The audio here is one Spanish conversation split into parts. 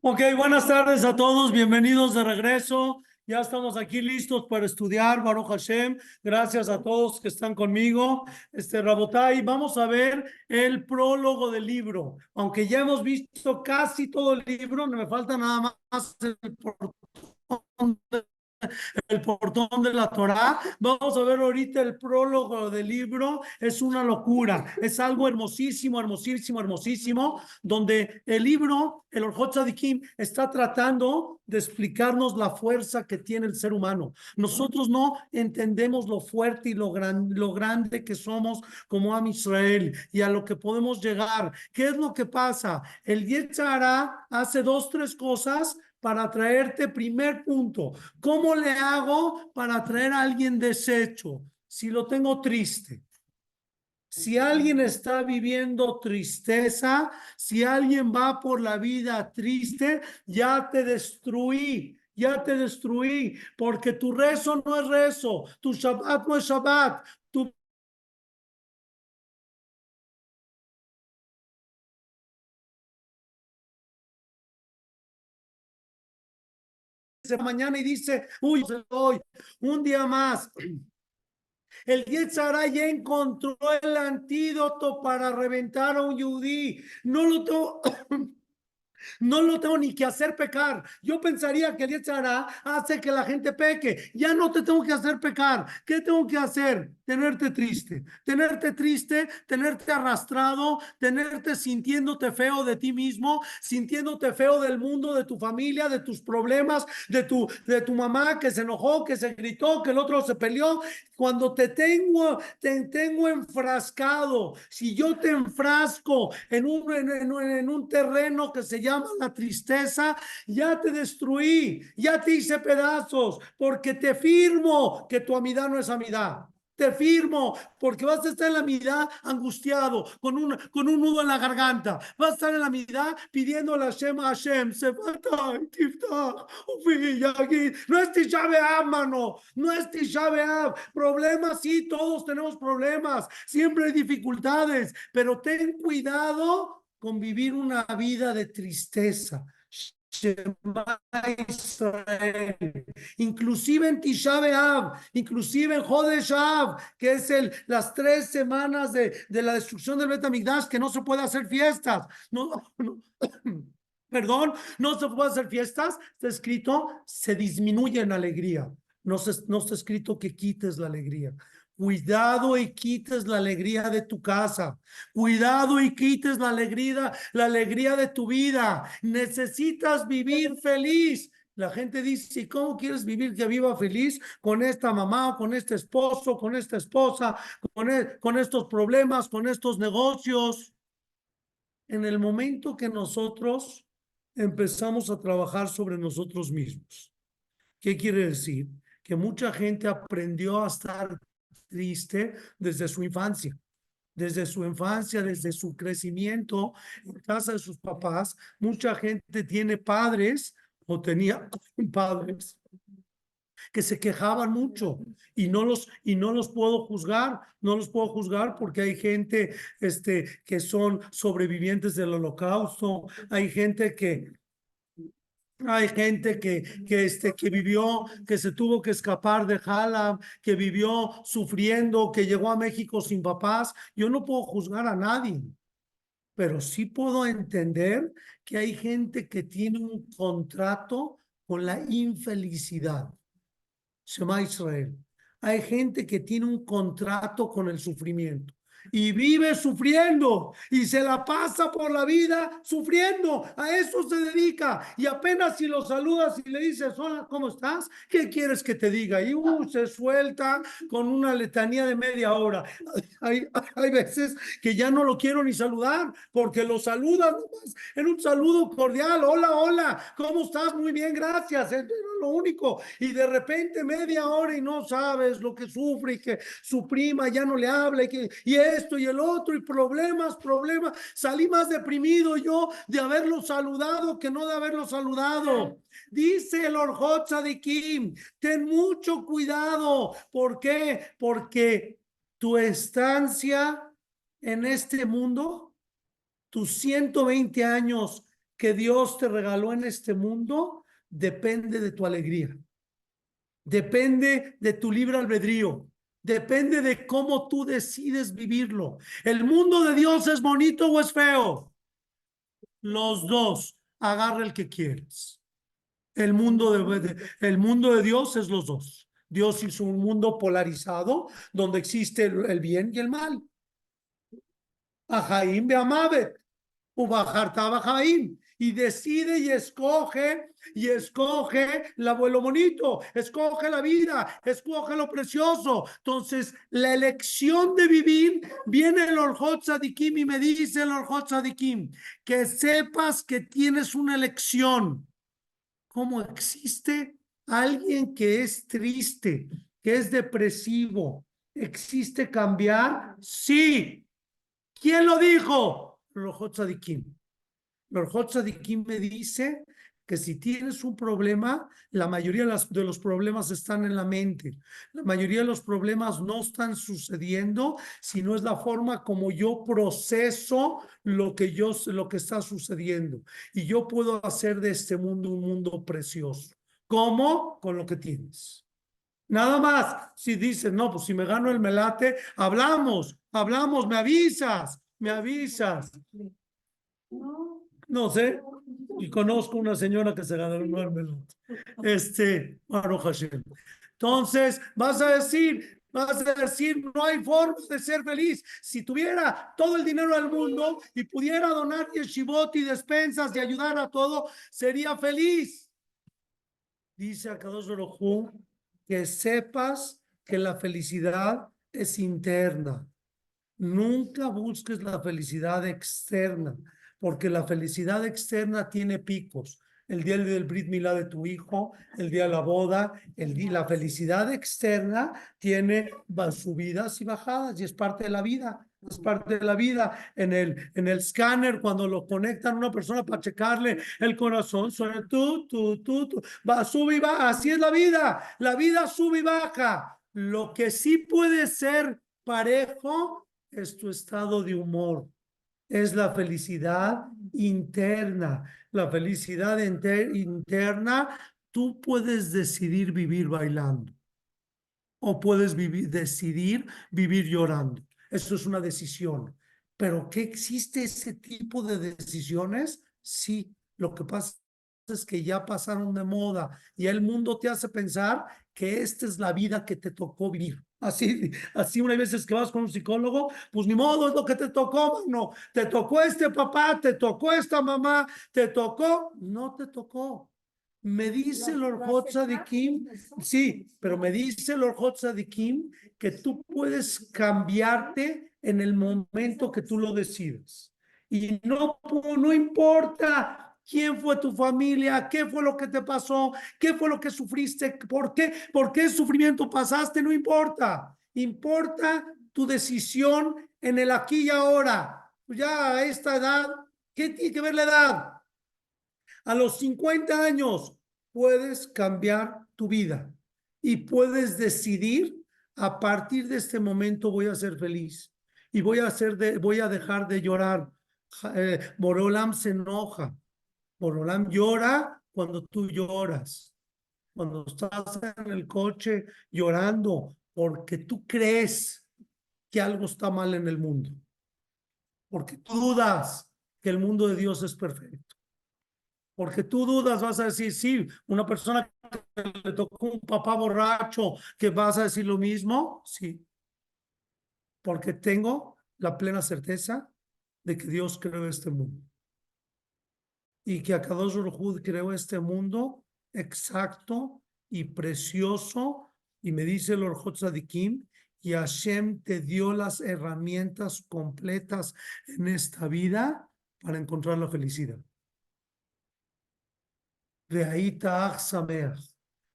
Ok, buenas tardes a todos, bienvenidos de regreso. Ya estamos aquí listos para estudiar, Baruch Hashem. Gracias a todos que están conmigo. Este Rabotai, vamos a ver el prólogo del libro. Aunque ya hemos visto casi todo el libro, no me falta nada más el portón de el portón de la Torá. Vamos a ver ahorita el prólogo del libro. Es una locura. Es algo hermosísimo, hermosísimo, hermosísimo, donde el libro, el Orjot Tzadikim, está tratando de explicarnos la fuerza que tiene el ser humano. Nosotros no entendemos lo fuerte y lo, gran, lo grande que somos como Am Israel y a lo que podemos llegar. ¿Qué es lo que pasa? El Yetzara hace dos, tres cosas para traerte primer punto. ¿Cómo le hago para traer a alguien deshecho si lo tengo triste? Si alguien está viviendo tristeza, si alguien va por la vida triste, ya te destruí, ya te destruí, porque tu rezo no es rezo, tu Shabbat no es Shabbat, mañana y dice, uy, hoy, un día más. El Yetzara ya encontró el antídoto para reventar a un yudí. No lo no lo tengo ni que hacer pecar. Yo pensaría que el Yetzara hace que la gente peque. Ya no te tengo que hacer pecar. ¿Qué tengo que hacer? tenerte triste, tenerte triste, tenerte arrastrado, tenerte sintiéndote feo de ti mismo, sintiéndote feo del mundo, de tu familia, de tus problemas, de tu, de tu mamá que se enojó, que se gritó, que el otro se peleó. Cuando te tengo, te tengo enfrascado, si yo te enfrasco en un, en, en un terreno que se llama la tristeza, ya te destruí, ya te hice pedazos, porque te firmo que tu amidad no es amidad. Te firmo, porque vas a estar en la mitad angustiado, con un, con un nudo en la garganta. Vas a estar en la mitad pidiendo a Hashem Hashem. Se No es Tisha mano. No es Tisha Problemas, sí, todos tenemos problemas. Siempre hay dificultades. Pero ten cuidado con vivir una vida de tristeza Inclusive en Tisha B'Av, inclusive en Jodesh que es el, las tres semanas de, de la destrucción del Betamigdash, que no se puede hacer fiestas. No, perdón, no se puede hacer fiestas. Está escrito, se disminuye en alegría. No, se, no está escrito que quites la alegría. Cuidado y quites la alegría de tu casa. Cuidado y quites la alegría, la alegría de tu vida. Necesitas vivir feliz. La gente dice, ¿y cómo quieres vivir que viva feliz con esta mamá, con este esposo, con esta esposa, con, e, con estos problemas, con estos negocios? En el momento que nosotros empezamos a trabajar sobre nosotros mismos. ¿Qué quiere decir? Que mucha gente aprendió a estar triste desde su infancia. Desde su infancia, desde su crecimiento en casa de sus papás, mucha gente tiene padres o tenía padres que se quejaban mucho y no los y no los puedo juzgar, no los puedo juzgar porque hay gente este que son sobrevivientes del holocausto, hay gente que hay gente que, que, este, que vivió, que se tuvo que escapar de Jalab, que vivió sufriendo, que llegó a México sin papás. Yo no puedo juzgar a nadie, pero sí puedo entender que hay gente que tiene un contrato con la infelicidad. Shema Israel. Hay gente que tiene un contrato con el sufrimiento y vive sufriendo y se la pasa por la vida sufriendo. A eso se dedica. Y apenas si lo saludas y le dices, hola, ¿cómo estás? ¿Qué quieres que te diga? Y uh, se suelta con una letanía de media hora. Hay, hay veces que ya no lo quiero ni saludar porque lo saludas en un saludo cordial. Hola, hola, ¿cómo estás? Muy bien, gracias. Es lo único. Y de repente media hora y no sabes lo que sufre y que su prima ya no le habla y que y esto y el otro y problemas, problemas. Salí más deprimido yo de haberlo saludado que no de haberlo saludado. Dice el Orjot de Kim, ten mucho cuidado. ¿Por qué? Porque tu estancia en este mundo tus 120 años que Dios te regaló en este mundo depende de tu alegría. Depende de tu libre albedrío. Depende de cómo tú decides vivirlo. ¿El mundo de Dios es bonito o es feo? Los dos. Agarra el que quieres. El mundo de, el mundo de Dios es los dos. Dios hizo un mundo polarizado donde existe el, bien y el mal. Ajaim Beamavet, Ubajartaba Jaim y decide y escoge y escoge el abuelo bonito, escoge la vida, escoge lo precioso. Entonces, la elección de vivir viene el Orjot Sadikim y me dice el Orjot Sadikim que sepas que tienes una elección. ¿Cómo existe alguien que es triste, que es depresivo? ¿Existe cambiar? Sí. ¿Quién lo dijo? Orjot Sadikim. Lord Tzadikim me dice que si tienes un problema, la mayoría de, los problemas están en la mente. La mayoría de los problemas no están sucediendo, sino es la forma como yo proceso lo que yo lo que está sucediendo y yo puedo hacer de este mundo un mundo precioso. ¿Cómo? Con lo que tienes. Nada más, si dices, no, pues si me gano el melate, hablamos, hablamos, me avisas, me avisas. No sé, y conozco una señora que se ganó el mermelada. Este, Maru Hashem. Entonces, vas a decir, vas a decir, no hay forma de ser feliz. Si tuviera todo el dinero del mundo y pudiera donar yeshivot y despensas y ayudar a todo, sería feliz. Dice Akadosh Baruj que sepas que la felicidad es interna. Nunca busques la felicidad externa porque la felicidad externa tiene picos. El día del Brit Milá de tu hijo, el día de la boda, el día, la felicidad externa tiene subidas y bajadas y es parte de la vida. Es parte de la vida. En el, en el escáner, cuando lo conectan a una persona para checarle el corazón, suena tú, tú, tú, tú, va, sube y baja. Así es la vida. La vida sube y baja. Lo que sí puede ser parejo es tu estado de humor es la felicidad interna. La felicidad interna, tú puedes decidir vivir bailando o puedes vivir, decidir vivir llorando. Eso es una decisión. Pero ¿qué existe ese tipo de decisiones? Sí, lo que pasa es que ya pasaron de moda y el mundo te hace pensar que esta es la vida que te tocó vivir. Así, así una veces que vas con un psicólogo, pues ni modo, es lo que te tocó, no, te tocó este papá, te tocó esta mamá, te tocó, no te tocó. Me dice el de Kim, sí, pero me dice el de Kim que tú puedes cambiarte en el momento que tú lo decidas. Y no, no importa quién fue tu familia, qué fue lo que te pasó, qué fue lo que sufriste, por qué, por qué sufrimiento pasaste, no importa. Importa tu decisión en el aquí y ahora. Ya a esta edad, ¿qué tiene que ver la edad? A los 50 años puedes cambiar tu vida y puedes decidir a partir de este momento voy a ser feliz y voy a hacer de, voy a dejar de llorar. Eh, Borolam se enoja Borolam llora cuando tú lloras, cuando estás en el coche llorando porque tú crees que algo está mal en el mundo, porque tú dudas que el mundo de Dios es perfecto, porque tú dudas, vas a decir, sí, una persona que le tocó un papá borracho, que vas a decir lo mismo, sí, porque tengo la plena certeza de que Dios creó este mundo y que Akadosh Baruj creó este mundo exacto y precioso y me dice el Orjot Sadikim y Hashem te dio las herramientas completas en esta vida para encontrar la felicidad. De ahí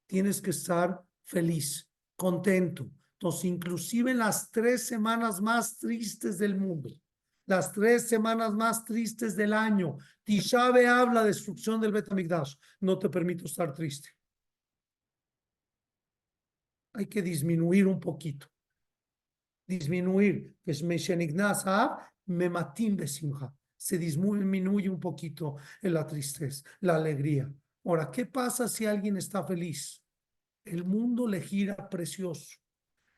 Tienes que estar feliz, contento. Entonces, inclusive en las tres semanas más tristes del mundo, las tres semanas más tristes del año. Tishabe habla de destrucción del Betamigdash. No te permito estar triste. Hay que disminuir un poquito. Disminuir. Se disminuye un poquito en la tristeza, la alegría. Ahora, ¿qué pasa si alguien está feliz? El mundo le gira precioso.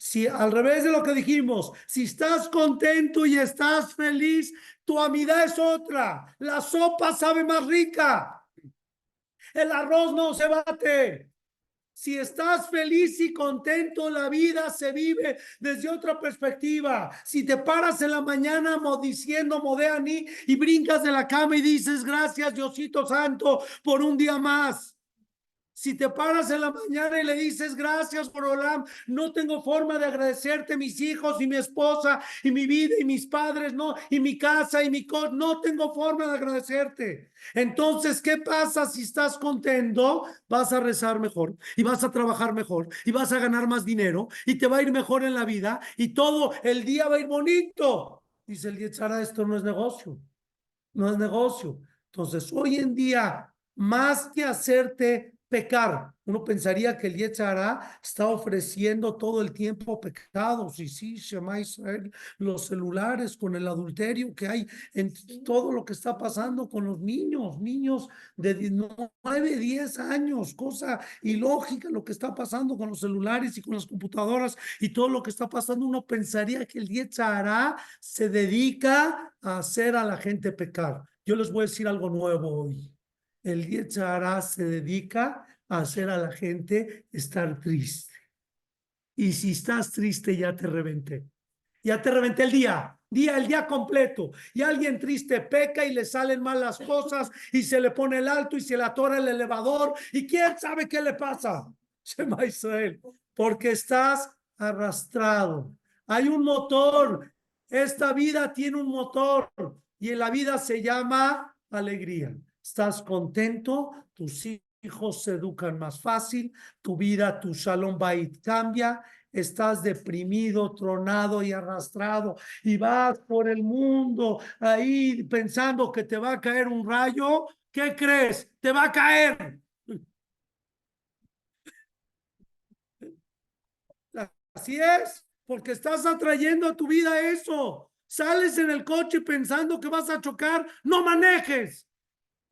Si al revés de lo que dijimos, si estás contento y estás feliz, tu amidad es otra. La sopa sabe más rica. El arroz no se bate. Si estás feliz y contento, la vida se vive desde otra perspectiva. Si te paras en la mañana diciendo Modeani y brincas de la cama y dices gracias Diosito Santo por un día más. Si te paras en la mañana y le dices gracias por Olam, no tengo forma de agradecerte mis hijos y mi esposa y mi vida y mis padres, no, y mi casa y mi co no tengo forma de agradecerte. Entonces, ¿qué pasa si estás contento? Vas a rezar mejor y vas a trabajar mejor y vas a ganar más dinero y te va a ir mejor en la vida y todo el día va a ir bonito. Dice el Yetzara, esto no es negocio, no es negocio. Entonces, hoy en día, más que hacerte pecar. Uno pensaría que el Yetzara está ofreciendo todo el tiempo pecados. Y sí, Shema Israel, los celulares con el adulterio que hay en todo lo que está pasando con los niños, niños de 9, 10 años, cosa ilógica lo que está pasando con los celulares y con las computadoras y todo lo que está pasando. Uno pensaría que el Yetzara se dedica a hacer a la gente pecar. Yo les voy a decir algo nuevo hoy el Yetzara se dedica a hacer a la gente estar triste. Y si estás triste, ya te reventé. Ya te reventé el día, día, el día completo. Y alguien triste peca y le salen mal las cosas y se le pone el alto y se le atora el elevador. ¿Y quién sabe qué le pasa? Shema Israel. Porque estás arrastrado. Hay un motor. Esta vida tiene un motor y en la vida se llama alegría estás contento, tus hijos se educan más fácil, tu vida, tu shalom bait cambia, estás deprimido, tronado y arrastrado y vas por el mundo ahí pensando que te va a caer un rayo, ¿qué crees? Te va a caer. Así es, porque estás atrayendo a tu vida eso. Sales en el coche pensando que vas a chocar, no manejes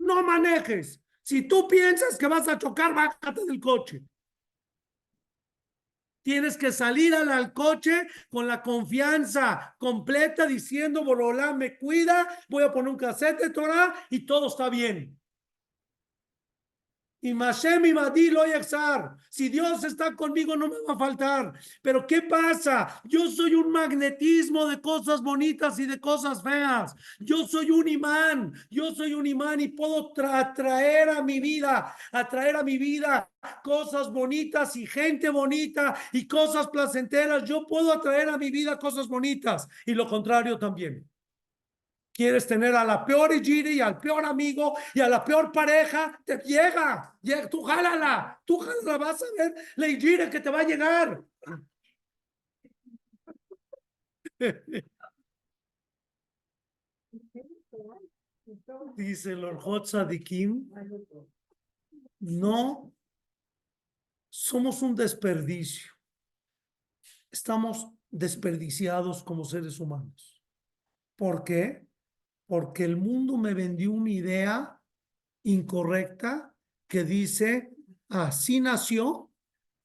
no manejes. Si tú piensas que vas a chocar, bájate del coche. Tienes que salir al, coche con la confianza completa diciendo, Borolá me cuida, voy a poner un cassette de Torah y todo está bien. Y Mashem y Madi lo Si Dios está conmigo, no me va a faltar. Pero ¿qué pasa? Yo soy un magnetismo de cosas bonitas y de cosas feas. Yo soy un imán. Yo soy un imán y puedo atraer a mi vida, atraer a mi vida cosas bonitas y gente bonita y cosas placenteras. Yo puedo atraer a mi vida cosas bonitas y lo contrario también. Quieres tener a la peor Igiri y al peor amigo y a la peor pareja, te llega, llega tú jálala, tú jálala, vas a ver la Igiri que te va a llegar. Dice el Orjot Sadikim, no somos un desperdicio. Estamos desperdiciados como seres humanos. ¿Por qué? Porque el mundo me vendió una idea incorrecta que dice, así nació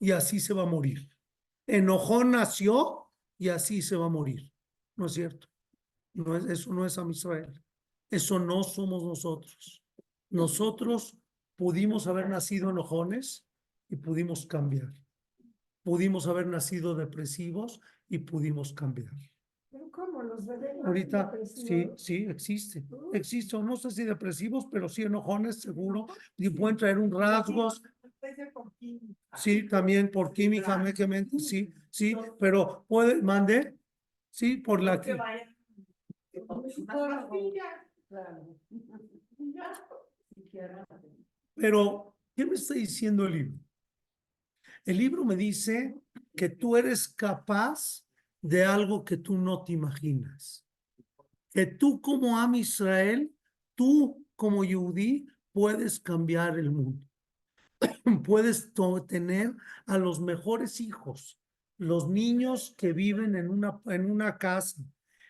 y así se va a morir. Enojón nació y así se va a morir. ¿No es cierto? No es, eso no es a Israel. Eso no somos nosotros. Nosotros pudimos haber nacido enojones y pudimos cambiar. Pudimos haber nacido depresivos y pudimos cambiar. Ahorita sí, sí, existe. Existe, no sé si depresivos, pero sí enojones, seguro. Y pueden traer un rasgos. Sí, también por química, sí, sí, pero puede, mande, sí, por la que. Pero, ¿qué me está diciendo el libro? El libro me dice que tú eres capaz de algo que tú no te imaginas. Que tú como Am Israel, tú como Yehudi, puedes cambiar el mundo. puedes tener a los mejores hijos, los niños que viven en una, en una casa.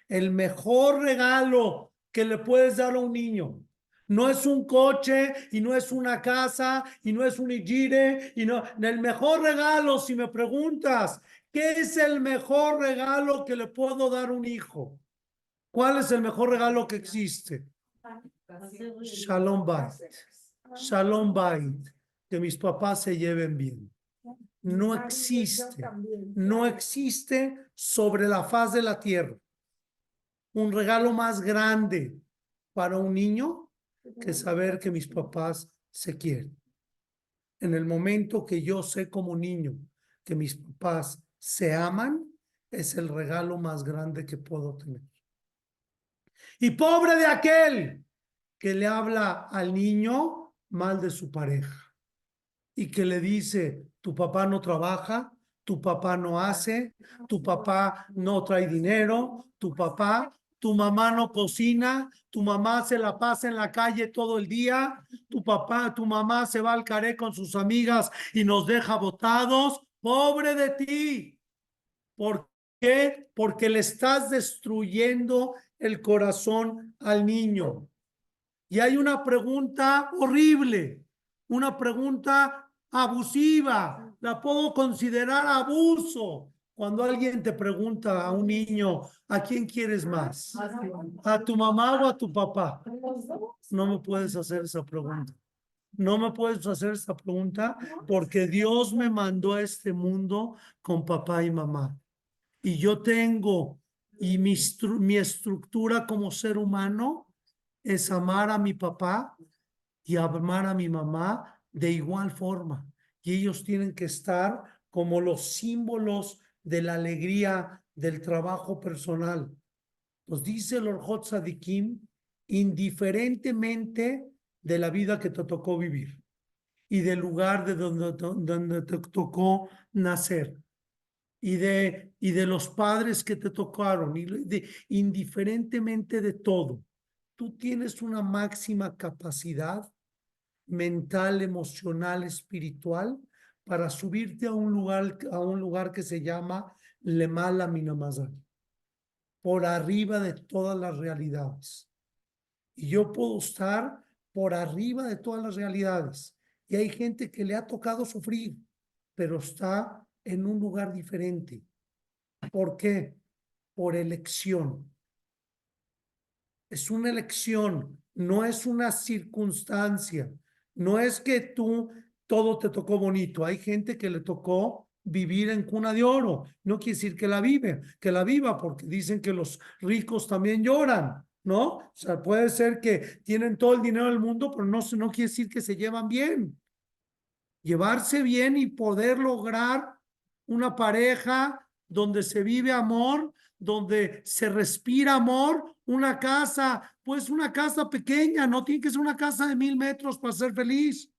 El mejor regalo que le puedes dar a un niño. No es un coche y no es una casa y no es un igire y no. El mejor regalo, si me preguntas, ¿qué es el mejor regalo que le puedo dar a un hijo? ¿Cuál es el mejor regalo que existe? Shalom Bait. Shalom Bait. Que mis papás se lleven bien. No existe, no existe sobre la faz de la tierra un regalo más grande para un niño que saber que mis papás se quieren. En el momento que yo sé como niño que mis papás se aman, es el regalo más grande que puedo tener. Y pobre de aquel que le habla al niño mal de su pareja y que le dice, tu papá no trabaja, tu papá no hace, tu papá no trae dinero, tu papá, tu mamá no cocina, tu mamá se la pasa en la calle todo el día, tu papá, tu mamá se va al caré con sus amigas y nos deja botados. Pobre de ti. ¿Por qué? Porque le estás destruyendo el corazón al niño. Y hay una pregunta horrible, una pregunta abusiva, la puedo considerar abuso. Cuando alguien te pregunta a un niño, ¿a quién quieres más? ¿A tu mamá o a tu papá? No me puedes hacer esa pregunta. No me puedes hacer esa pregunta porque Dios me mandó a este mundo con papá y mamá. Y yo tengo, y mi, mi estructura como ser humano es amar a mi papá y amar a mi mamá de igual forma. Y ellos tienen que estar como los símbolos de la alegría del trabajo personal. Nos dice el Orjot Sadikim, indiferentemente de la vida que te tocó vivir y del lugar de donde, donde te tocó nacer y de, y de los padres que te tocaron, y de, indiferentemente de todo, tú tienes una máxima capacidad mental, emocional, espiritual, para subirte a un lugar, a un lugar que se llama Lemala Minamazal, por arriba de todas las realidades. Y yo puedo estar por arriba de todas las realidades. Y hay gente que le ha tocado sufrir, pero está en un lugar diferente. ¿Por qué? Por elección. Es una elección, no es una circunstancia. No es que tú todo te tocó bonito. Hay gente que le tocó vivir en cuna de oro. No quiere decir que la vive, que la viva, porque dicen que los ricos también lloran, ¿no? O sea, puede ser que tienen todo el dinero del mundo, pero no, no quiere decir que se llevan bien. Llevarse bien y poder lograr una pareja donde se vive amor, donde se respira amor, una casa, pues una casa pequeña, no tiene que ser una casa de mil metros para ser feliz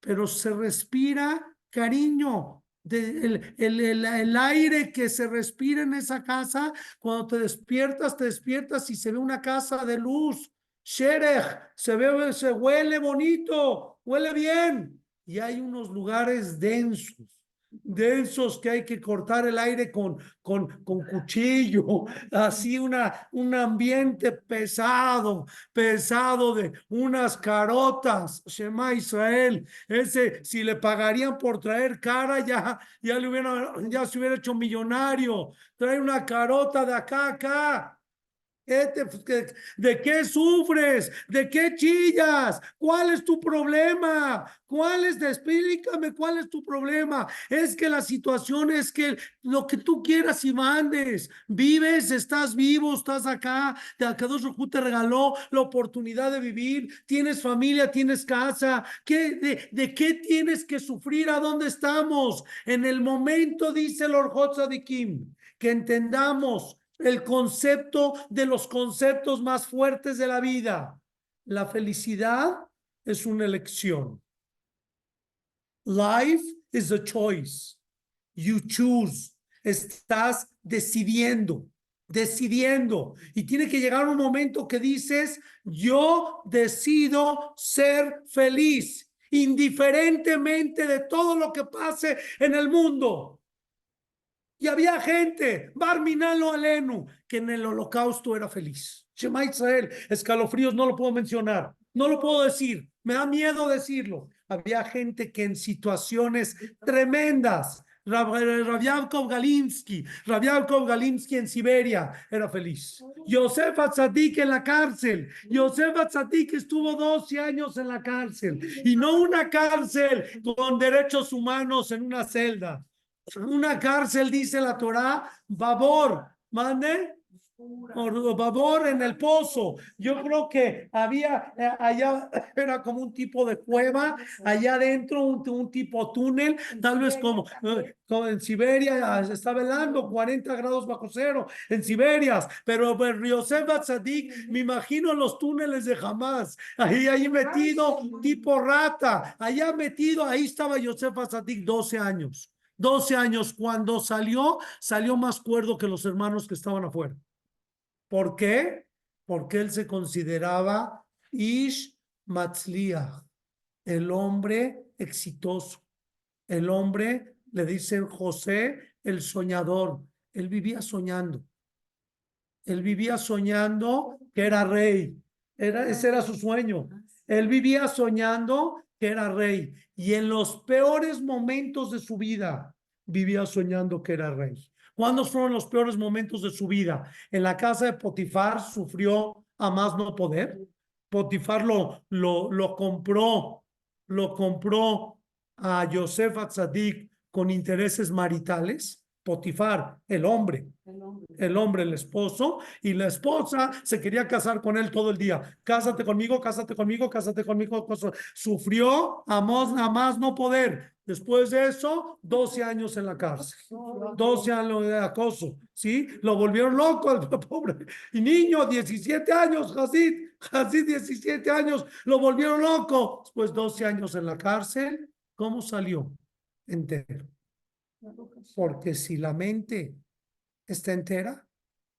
pero se respira cariño. De, el, el, el, aire que se respira en esa casa, cuando te despiertas, te despiertas y se ve una casa de luz. Sherech, se ve, se huele bonito, huele bien. Y hay unos lugares densos densos que hay que cortar el aire con, con, con cuchillo, así una, un ambiente pesado, pesado de unas carotas, Shema Israel, ese si le pagarían por traer cara ya, ya le hubiera, ya se hubiera hecho millonario, trae una carota de acá acá, ¿De qué sufres? ¿De qué chillas? ¿Cuál es tu problema? ¿Cuál es? Explícame cuál es tu problema. Es que la situación es que lo que tú quieras y mandes, vives, estás vivo, estás acá, de dos te regaló la oportunidad de vivir, tienes familia, tienes casa. ¿Qué, de, qué tienes que sufrir? ¿A dónde estamos? En el momento, dice el de Kim, que entendamos el concepto de los conceptos más fuertes de la vida. La felicidad es una elección. Life is a choice. You choose. Estás decidiendo, decidiendo. Y tiene que llegar un momento que dices, yo decido ser feliz, indiferentemente de todo lo que pase en el mundo. Y había gente, Barminalo Alenu, que en el holocausto era feliz. Shema Israel, escalofríos, no lo puedo mencionar, no lo puedo decir, me da miedo decirlo. Había gente que en situaciones tremendas, Rabiakov Galinsky, Rabiakov Galinsky en Siberia era feliz. Yosef Atzadik en la cárcel. Yosef Atzadik estuvo 12 años en la cárcel y no una cárcel con derechos humanos en una celda. Una cárcel, dice la Torá, Babor, mande, babor en el pozo. Yo creo que había eh, allá, era como un tipo de cueva, allá adentro un, tipo túnel, tal vez como, eh, como, en Siberia, ah, se está velando 40 grados bajo cero en Siberia, pero Yosef Tzadik, me imagino los túneles de jamás, ahí, ahí metido, tipo rata, allá metido, ahí estaba Yosef Tzadik 12 años. 12 años, cuando salió, salió más cuerdo que los hermanos que estaban afuera. ¿Por qué? Porque él se consideraba Ish Matzliach, el hombre exitoso, el hombre, le dicen José, el soñador. Él vivía soñando. Él vivía soñando que era rey. Era, ese era su sueño. Él vivía soñando que era rey. Y en los peores momentos de su vida, vivía soñando que era rey. ¿Cuándo fueron los peores momentos de su vida? En la casa de Potifar sufrió a más no poder. Potifar lo, lo, lo compró, lo compró a Yosef Atzadik con intereses maritales. Potifar, el hombre, el hombre, el esposo, y la esposa se quería casar con él todo el día. Cásate conmigo, cásate conmigo, cásate conmigo. Sufrió a más no poder. Después de eso, 12 años en la cárcel. 12 años de acoso. ¿Sí? Lo volvieron loco al pobre. Y niño, 17 años, Hasid. Hasid, 17 años. Lo volvieron loco. Después 12 años en la cárcel. ¿Cómo salió? Entero. Porque si la mente está entera,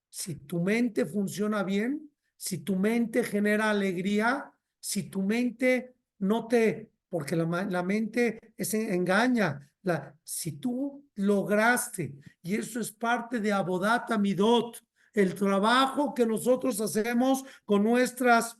si tu mente funciona bien, si tu mente genera alegría, si tu mente no te porque la, la mente es, engaña. La, si tú lograste, y eso es parte de Abodata Midot, el trabajo que nosotros hacemos con nuestras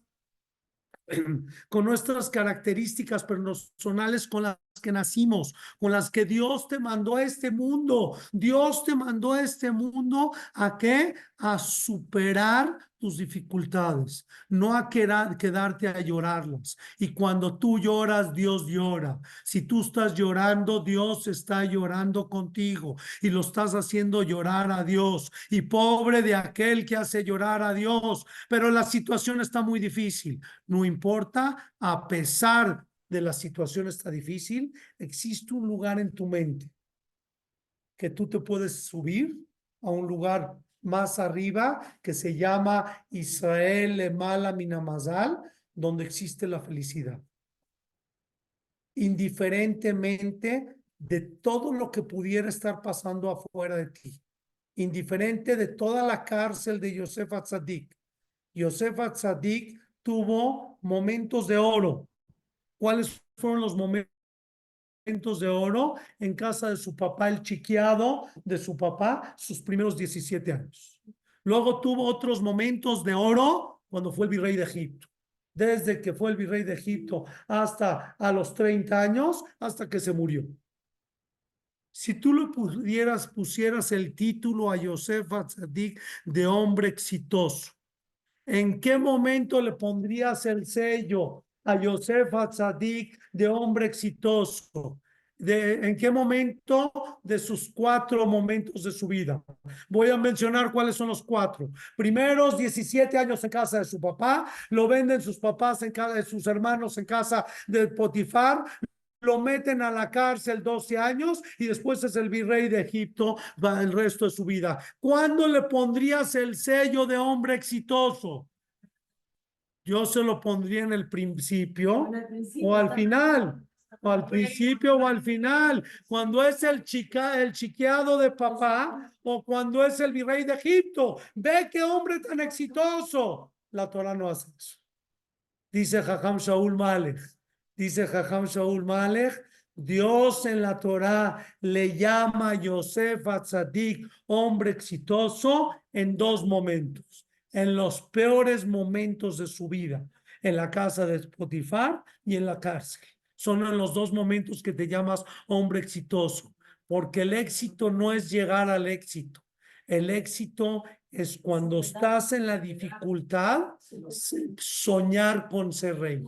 con nuestras características personales con las que nacimos, con las que Dios te mandó a este mundo. Dios te mandó a este mundo a qué? A superar tus dificultades, no a quedarte a llorarlas. Y cuando tú lloras, Dios llora. Si tú estás llorando, Dios está llorando contigo y lo estás haciendo llorar a Dios. Y pobre de aquel que hace llorar a Dios, pero la situación está muy difícil. No importa, a pesar de la situación está difícil, existe un lugar en tu mente que tú te puedes subir a un lugar más arriba que se llama Israel Mala Minamazal, donde existe la felicidad. Indiferentemente de todo lo que pudiera estar pasando afuera de ti, indiferente de toda la cárcel de Yosef Atzadik. Yosef Atzadik tuvo momentos de oro. ¿Cuáles fueron los momentos? de oro en casa de su papá, el chiqueado de su papá, sus primeros 17 años. Luego tuvo otros momentos de oro cuando fue el virrey de Egipto. Desde que fue el virrey de Egipto hasta a los 30 años, hasta que se murió. Si tú le pudieras, pusieras el título a Yosef Atzadik de hombre exitoso, ¿en qué momento le pondrías el sello a Yosef Atzadik de hombre exitoso. De, ¿En qué momento de sus cuatro momentos de su vida? Voy a mencionar cuáles son los cuatro. Primeros 17 años en casa de su papá, lo venden sus papás en casa de sus hermanos en casa de Potifar, lo meten a la cárcel 12 años y después es el virrey de Egipto el resto de su vida. ¿Cuándo le pondrías el sello de hombre exitoso? Yo se lo pondría en el principio, o al final, o al principio o al final, cuando es el, chica, el chiqueado de papá o cuando es el virrey de Egipto. Ve qué hombre tan exitoso. La Torah no hace eso. Dice Jajam Shaul Malech, dice Jajam Shaul Malech, Dios en la Torah le llama a Yosef Atzadik hombre exitoso en dos momentos. En los peores momentos de su vida, en la casa de Spotify y en la cárcel. Son los dos momentos que te llamas hombre exitoso, porque el éxito no es llegar al éxito. El éxito es cuando estás en la dificultad, soñar con ser rey.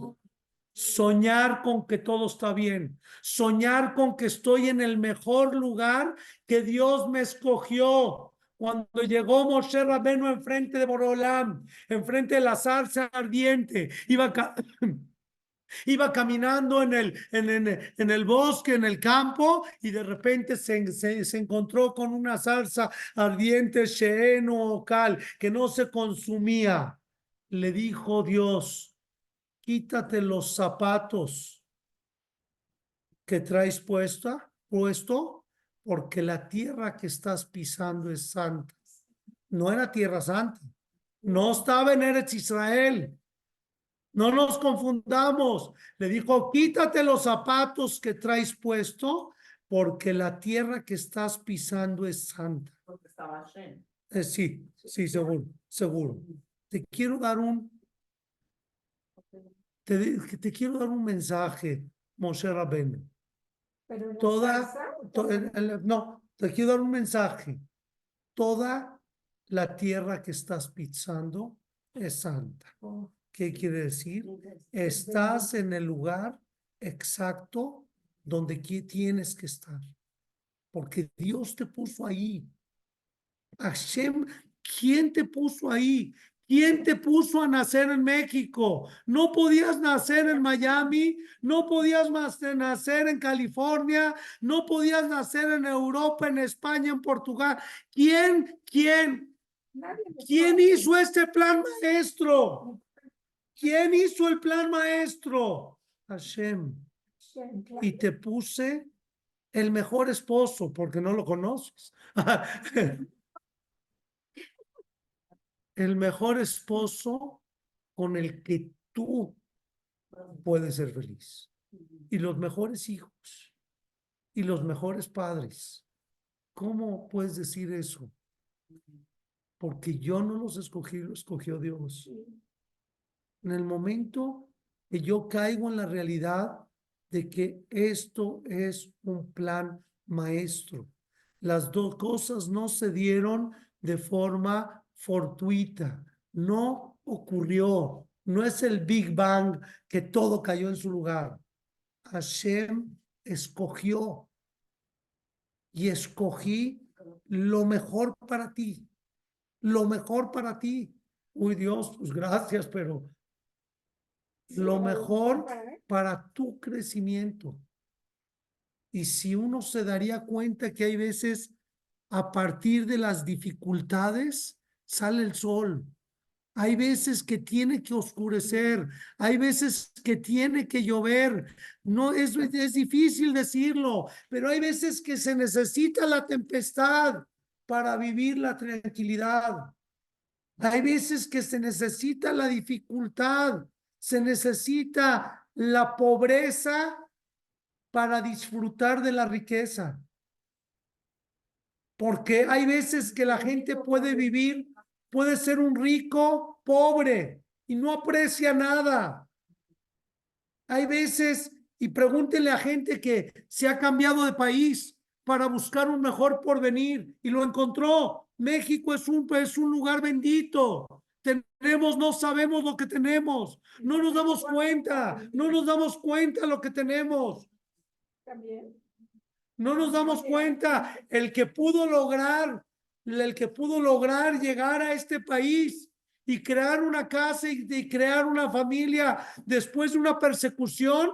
Soñar con que todo está bien. Soñar con que estoy en el mejor lugar que Dios me escogió. Cuando llegó Moshe Rabenu enfrente de Borolam, enfrente de la salsa ardiente, iba, iba caminando en el, en, en, el bosque, en el campo, y de repente se, se, encontró con una salsa ardiente, sheeno cal, que no se consumía. Le dijo Dios, quítate los zapatos que traes puesta, puesto porque la tierra que estás pisando es santa. No era tierra santa. No estaba en Eretz Israel. No nos confundamos. Le dijo, quítate los zapatos que traes puesto, porque la tierra que estás pisando es santa. Eh, sí, sí, seguro, seguro. Te quiero dar un, te, te quiero dar un mensaje, Moshe Toda, no, te quiero dar un mensaje. Toda la tierra que estás pisando es santa. Oh. ¿Qué quiere decir? Estás en el lugar exacto donde tienes que estar. Porque Dios te puso ahí. Hashem, ¿quién te puso ahí? ¿Quién te puso a nacer en México? No podías nacer en Miami, no podías nacer en California, no podías nacer en Europa, en España, en Portugal. ¿Quién, quién? ¿Quién hizo este plan maestro? ¿Quién hizo el plan maestro? Hashem. Y te puse el mejor esposo porque no lo conoces. el mejor esposo con el que tú puedes ser feliz. Y los mejores hijos. Y los mejores padres. ¿Cómo puedes decir eso? Porque yo no los escogí, lo escogió Dios. En el momento que yo caigo en la realidad de que esto es un plan maestro. Las dos cosas no se dieron de forma fortuita, no ocurrió, no es el Big Bang que todo cayó en su lugar. Hashem escogió y escogí lo mejor para ti, lo mejor para ti. Uy Dios, pues gracias, pero lo mejor para tu crecimiento. Y si uno se daría cuenta que hay veces a partir de las dificultades, sale el sol. Hay veces que tiene que oscurecer, hay veces que tiene que llover. No es, es difícil decirlo, pero hay veces que se necesita la tempestad para vivir la tranquilidad. Hay veces que se necesita la dificultad, se necesita la pobreza para disfrutar de la riqueza. Porque hay veces que la gente puede vivir Puede ser un rico pobre y no aprecia nada. Hay veces, y pregúntenle a gente que se ha cambiado de país para buscar un mejor porvenir y lo encontró. México es un, es un lugar bendito. Tenemos, no sabemos lo que tenemos. No nos damos cuenta. No nos damos cuenta lo que tenemos. No nos damos cuenta. El que pudo lograr el que pudo lograr llegar a este país y crear una casa y, crear una familia después de una persecución,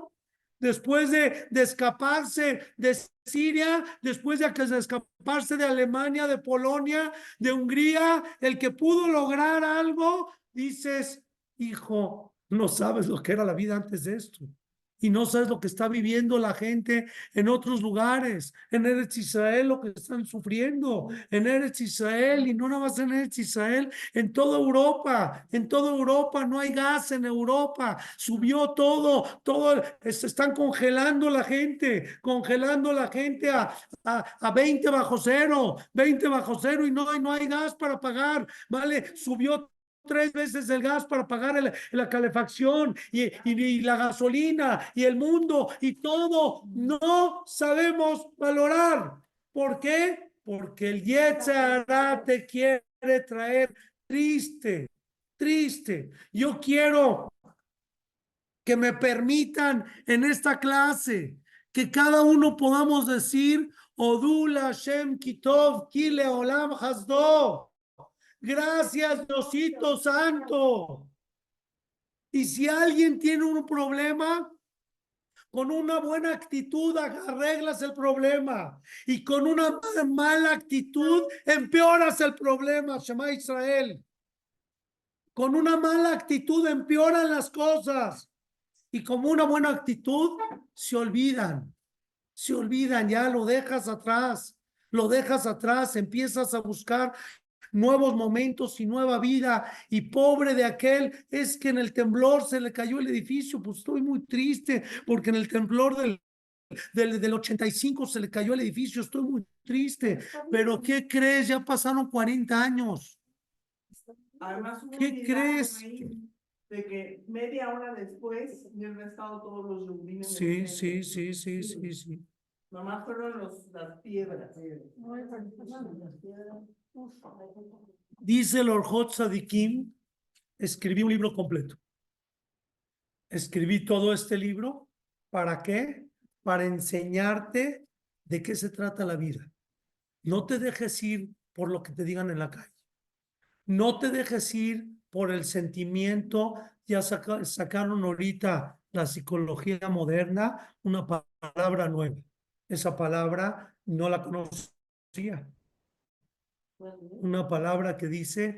después de, de, escaparse de Siria, después de, de escaparse de Alemania, de Polonia, de Hungría, el que pudo lograr algo, dices, hijo, no sabes lo que era la vida antes de esto y no sabes lo que está viviendo la gente en otros lugares, en Eretz Israel, lo que están sufriendo, en Eretz Israel y no nada más en Eretz Israel, en toda Europa, en toda Europa no hay gas en Europa, subió todo, todo, se están congelando la gente, congelando la gente a, a, a 20 bajo cero, 20 bajo cero y no, no hay gas para pagar, ¿vale? Subió tres veces el gas para pagar el- la calefacción y, y- y la gasolina y el mundo y todo. No sabemos valorar. ¿Por qué? Porque el Yetzirah te quiere traer triste, triste. Yo quiero que me permitan en esta clase que cada uno podamos decir Odula Shem Kitov Kile Olam Hasdo. Gracias, Diosito Santo. Y si alguien tiene un problema, con una buena actitud arreglas el problema. Y con una ma- mala actitud empeoras el problema, Shema Israel. Con una mala actitud empeoran las cosas. Y como una buena actitud, se olvidan. Se olvidan, ya lo dejas atrás. Lo dejas atrás, empiezas a buscar nuevos momentos y nueva vida. Y pobre de aquel, es que en el temblor se le cayó el edificio. Pues estoy muy triste porque en el temblor del, del, del 85 se le cayó el edificio. Estoy muy triste. Pero ¿qué crees? Ya pasaron 40 años. Además, hubo un ¿Qué crees? De que media hora después ya habían estado todos los rubines. Sí, sí, sí, sí, sí, sí. Nomás fueron los, las piedras. Dice el Orjot Sadikim, escribí un libro completo. Escribí todo este libro. ¿Para qué? Para enseñarte de qué se trata la vida. No te dejes ir por lo que te digan en la calle. No te dejes ir por el sentimiento. Ya saca- sacaron ahorita la psicología moderna, una pa- palabra nueva. Esa palabra no la conocía una palabra que dice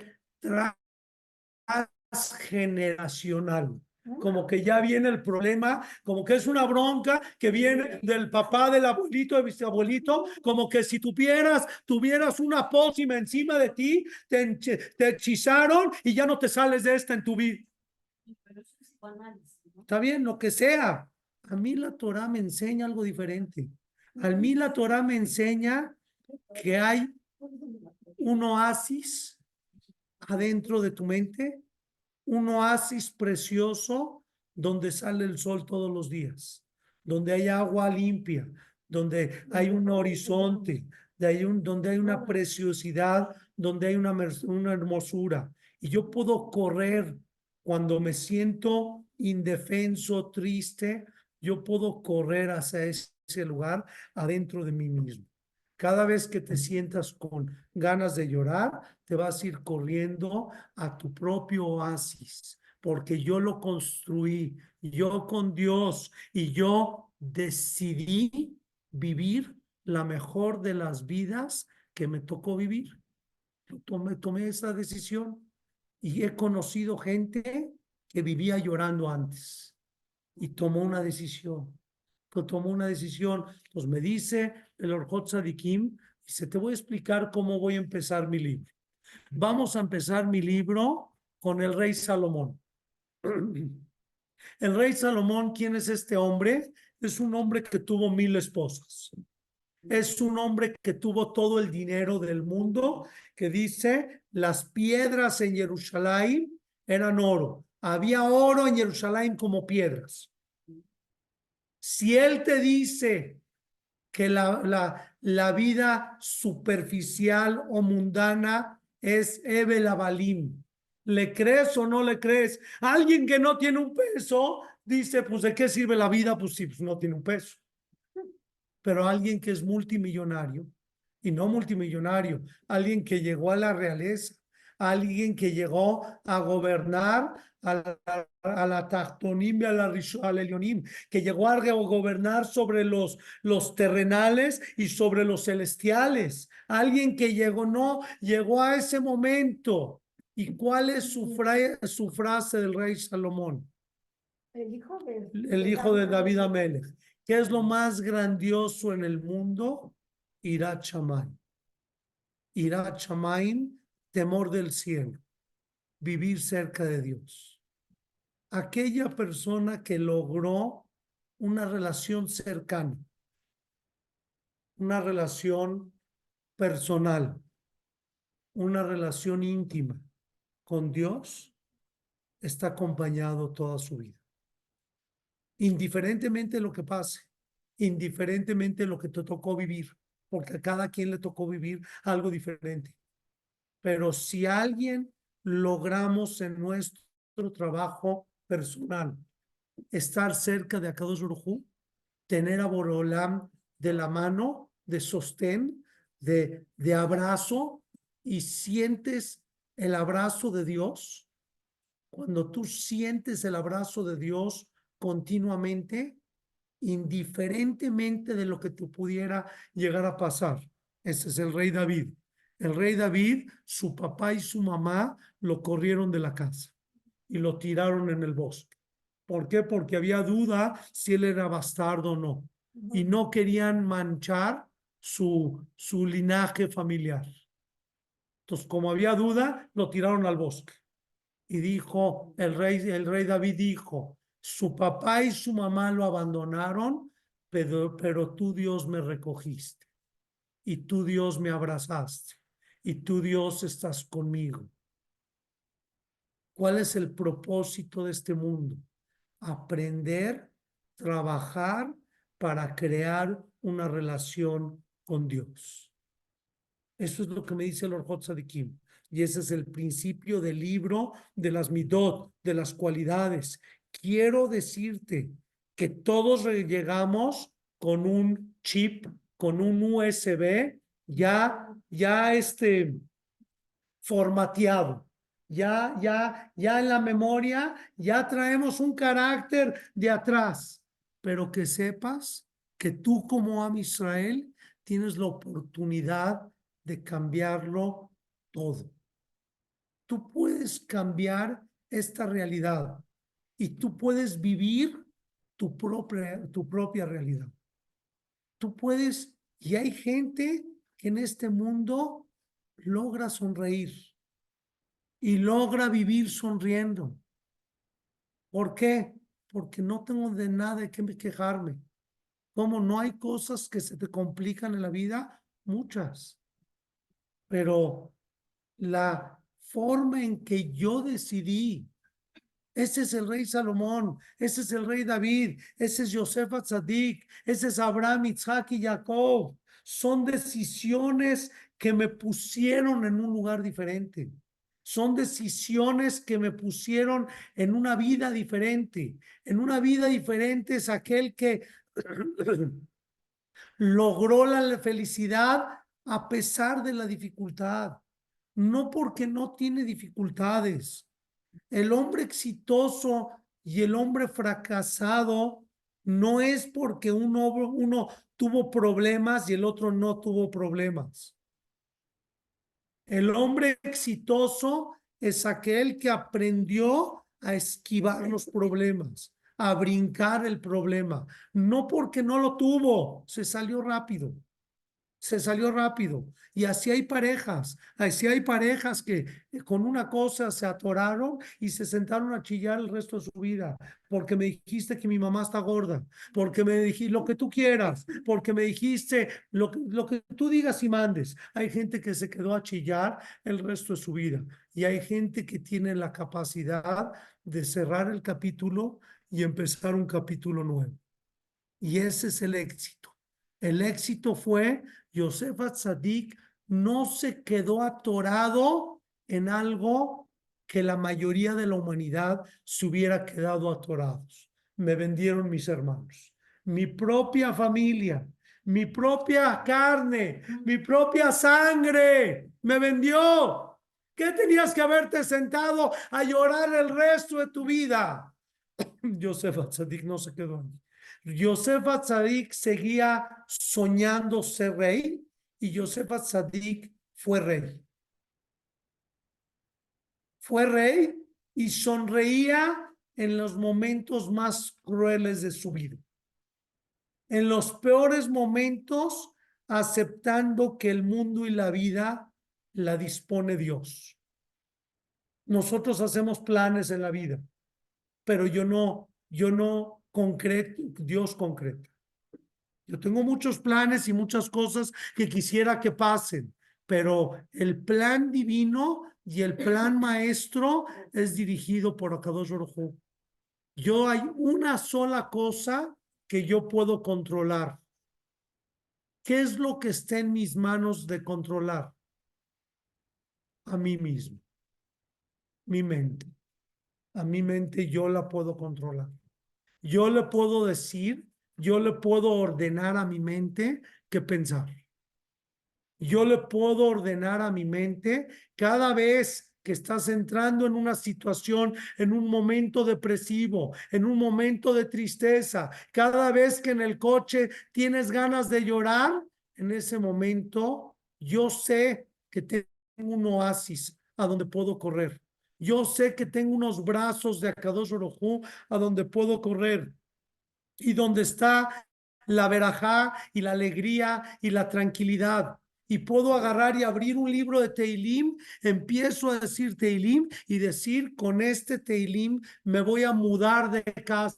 transgeneracional. Como que ya viene el problema, como que es una bronca que viene del papá, del abuelito, del bisabuelito, como que si tuvieras, tuvieras una pócima encima de ti, te, te hechizaron y ya no te sales de esta en tu vida. Está bien, lo que sea. A mí la Torah me enseña algo diferente. A mí la Torah me enseña que hay un oasis adentro de tu mente, un oasis precioso donde sale el sol todos los días, donde hay agua limpia, donde hay un horizonte, donde hay una preciosidad, donde hay una, una hermosura. Y yo puedo correr cuando me siento indefenso, triste, yo puedo correr hacia ese lugar adentro de mí mismo. Cada vez que te sientas con ganas de llorar, te vas a ir corriendo a tu propio oasis, porque yo lo construí, yo con Dios, y yo decidí vivir la mejor de las vidas que me tocó vivir. Tomé, tomé esa decisión y he conocido gente que vivía llorando antes y tomó una decisión que tomó una decisión. Pues me dice el Orjot Sadikim, dice, te voy a explicar cómo voy a empezar mi libro. Vamos a empezar mi libro con el rey Salomón. El rey Salomón, ¿quién es este hombre? Es un hombre que tuvo mil esposas. Es un hombre que tuvo todo el dinero del mundo, que dice, las piedras en Jerusalén eran oro. Había oro en Jerusalén como piedras. Si él te dice que la, la, vida superficial o mundana es Ebel ¿le crees o no le crees? Alguien que no tiene un peso dice, pues ¿de qué sirve la vida? Pues sí, pues no tiene un peso. Pero alguien que es multimillonario, y no multimillonario, alguien que llegó a la realeza, alguien que llegó a gobernar a la, a la Tachtonim y a la Elionim, que llegó a gobernar sobre los, los terrenales y sobre los celestiales. Alguien que llegó, no, llegó a ese momento. ¿Y cuál es su, fra- su frase del rey Salomón? El hijo de. El hijo de David Amelech. ¿Qué es lo más grandioso en el mundo? Irat Shamayim, temor del cielo. Vivir cerca de Dios. Aquella persona que logró una relación cercana, una relación personal, una relación íntima con Dios está acompañado toda su vida. Indiferentemente de lo que pase, indiferentemente de lo que te tocó vivir, porque a cada quien le tocó vivir algo diferente. Pero si alguien logramos en nuestro trabajo personal estar cerca de Akadosh Baruj tener a Borolam de la mano, de sostén, de, de abrazo, y sientes el abrazo de Dios, cuando tú sientes el abrazo de Dios continuamente, indiferentemente de lo que te pudiera llegar a pasar. Ese es el rey David. El rey David, su papá y su mamá lo corrieron de la casa y lo tiraron en el bosque. ¿Por qué? Porque había duda si él era bastardo o no. Y no querían manchar su, su linaje familiar. Entonces, como había duda, lo tiraron al bosque. Y dijo, el rey, el rey David dijo, su papá y su mamá lo abandonaron, pero, pero tú Dios me recogiste. Y tú Dios me abrazaste. Y tú Dios estás conmigo. ¿Cuál es el propósito de este mundo? Aprender, trabajar para crear una relación con Dios. Eso es lo que me dice el Orjot Sadikim. Y ese es el principio del libro de las midot, de las cualidades. Quiero decirte que todos llegamos con un chip, con un USB ya, ya este formateado. Ya, ya, ya en la memoria, ya traemos un carácter de atrás. Pero que sepas que tú como Am Israel tienes la oportunidad de cambiarlo todo. Tú puedes cambiar esta realidad y tú puedes vivir tu propia, tu propia realidad. Tú puedes, y hay gente que en este mundo logra sonreír y logra vivir sonriendo. ¿Por qué? Porque no tengo de nada de qué quejarme. Como no hay cosas que se te complican en la vida, muchas pero la forma en que yo decidí, ese es el rey Salomón, ese es el rey David, ese es Yosef Tzadik, ese es Abraham, Isaac y Jacob, son decisiones que me pusieron en un lugar diferente. Son decisiones que me pusieron en una vida diferente. En una vida diferente es aquel que logró la felicidad a pesar de la dificultad, no porque no tiene dificultades. El hombre exitoso y el hombre fracasado no es porque uno, tuvo problemas y el otro no tuvo problemas. El hombre exitoso es aquel que aprendió a esquivar los problemas, a brincar el problema, no porque no lo tuvo, se salió rápido se salió rápido. Y así hay parejas, así hay parejas que eh, con una cosa se atoraron y se sentaron a chillar el resto de su vida, porque me dijiste que mi mamá está gorda, porque me dijiste lo que tú quieras, porque me dijiste lo, lo que tú digas y mandes. Hay gente que se quedó a chillar el resto de su vida y hay gente que tiene la capacidad de cerrar el capítulo y empezar un capítulo nuevo. Y ese es el éxito. El éxito fue Yosef Tzadik no se quedó atorado en algo que la mayoría de la humanidad se hubiera quedado atorados. Me vendieron mis hermanos, mi propia familia, mi propia carne, mi propia sangre, me vendió. ¿Qué tenías que haberte sentado a llorar el resto de tu vida? Yosef Tzadik no se quedó ahí. Yosef Atzadik seguía soñando ser rey y Yosef Atzadik fue rey. Fue rey y sonreía en los momentos más crueles de su vida. En los peores momentos, aceptando que el mundo y la vida la dispone Dios. Nosotros hacemos planes en la vida, pero yo no, yo no concreto, Dios concreto. Yo tengo muchos planes y muchas cosas que quisiera que pasen, pero el plan divino y el plan maestro es dirigido por Akadosh Baruj. Yo hay una sola cosa que yo puedo controlar. ¿Qué es lo que está en mis manos de controlar? A mí mismo. Mi mente. A mi mente yo la puedo controlar. Yo le puedo decir, yo le puedo ordenar a mi mente qué pensar. Yo le puedo ordenar a mi mente cada vez que estás entrando en una situación, en un momento depresivo, en un momento de tristeza, cada vez que en el coche tienes ganas de llorar, en ese momento yo sé que tengo un oasis a donde puedo correr. Yo sé que tengo unos brazos de Akadosh Orojú a donde puedo correr. Y donde está la verajá y la alegría y la tranquilidad. Y puedo agarrar y abrir un libro de Teilim, empiezo a decir Teilim y decir, con este Teilim me voy a mudar de casa,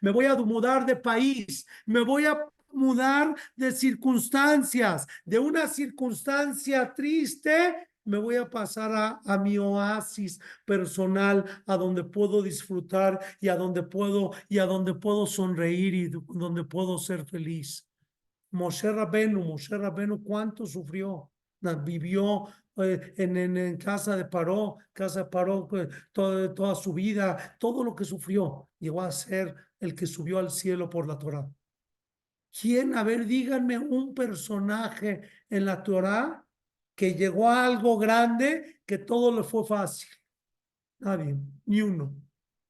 me voy a mudar de país, me voy a mudar de circunstancias, de una circunstancia triste, me voy a pasar a, a, mi oasis personal, a donde puedo disfrutar y a donde puedo y a donde puedo sonreír y donde puedo ser feliz. Moshe Rabenu, Moshe Rabenu, ¿cuánto sufrió? Vivió eh, en, en, en, casa de Paró, casa de Paró pues, toda, toda su vida, todo lo que sufrió, llegó a ser el que subió al cielo por la Torah. ¿Quién? A ver, díganme un personaje en la Torah que llegó a algo grande que todo le fue fácil. Nadie, ni uno,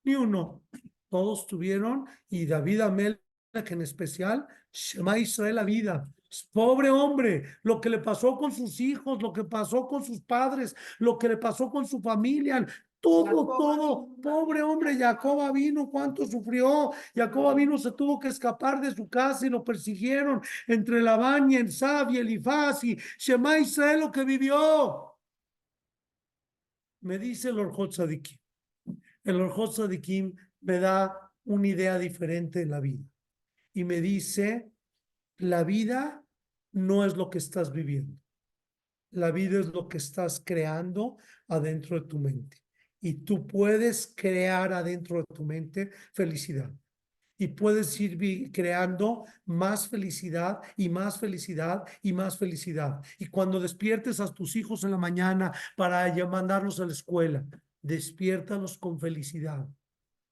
ni uno. Todos tuvieron, y David Amel, que en especial, Shema Israel la vida. Pobre hombre, lo que le pasó con sus hijos, lo que pasó con sus padres, lo que le pasó con su familia, todo, todo. Pobre hombre, Jacoba vino, cuánto sufrió. Jacoba vino, se tuvo que escapar de su casa y lo persiguieron entre Labán y Ensab y Elifaz y Shema Israel lo que vivió. Me dice el Orjot Sadikim. El Orjot Sadikim me da una idea diferente en la vida. Y me dice, la vida no es lo que estás viviendo. La vida es lo que estás creando adentro de tu mente. Y tú puedes crear adentro de tu mente felicidad. Y puedes ir creando más felicidad y más felicidad y más felicidad. Y cuando despiertes a tus hijos en la mañana para mandarlos a la escuela, despiértalos con felicidad,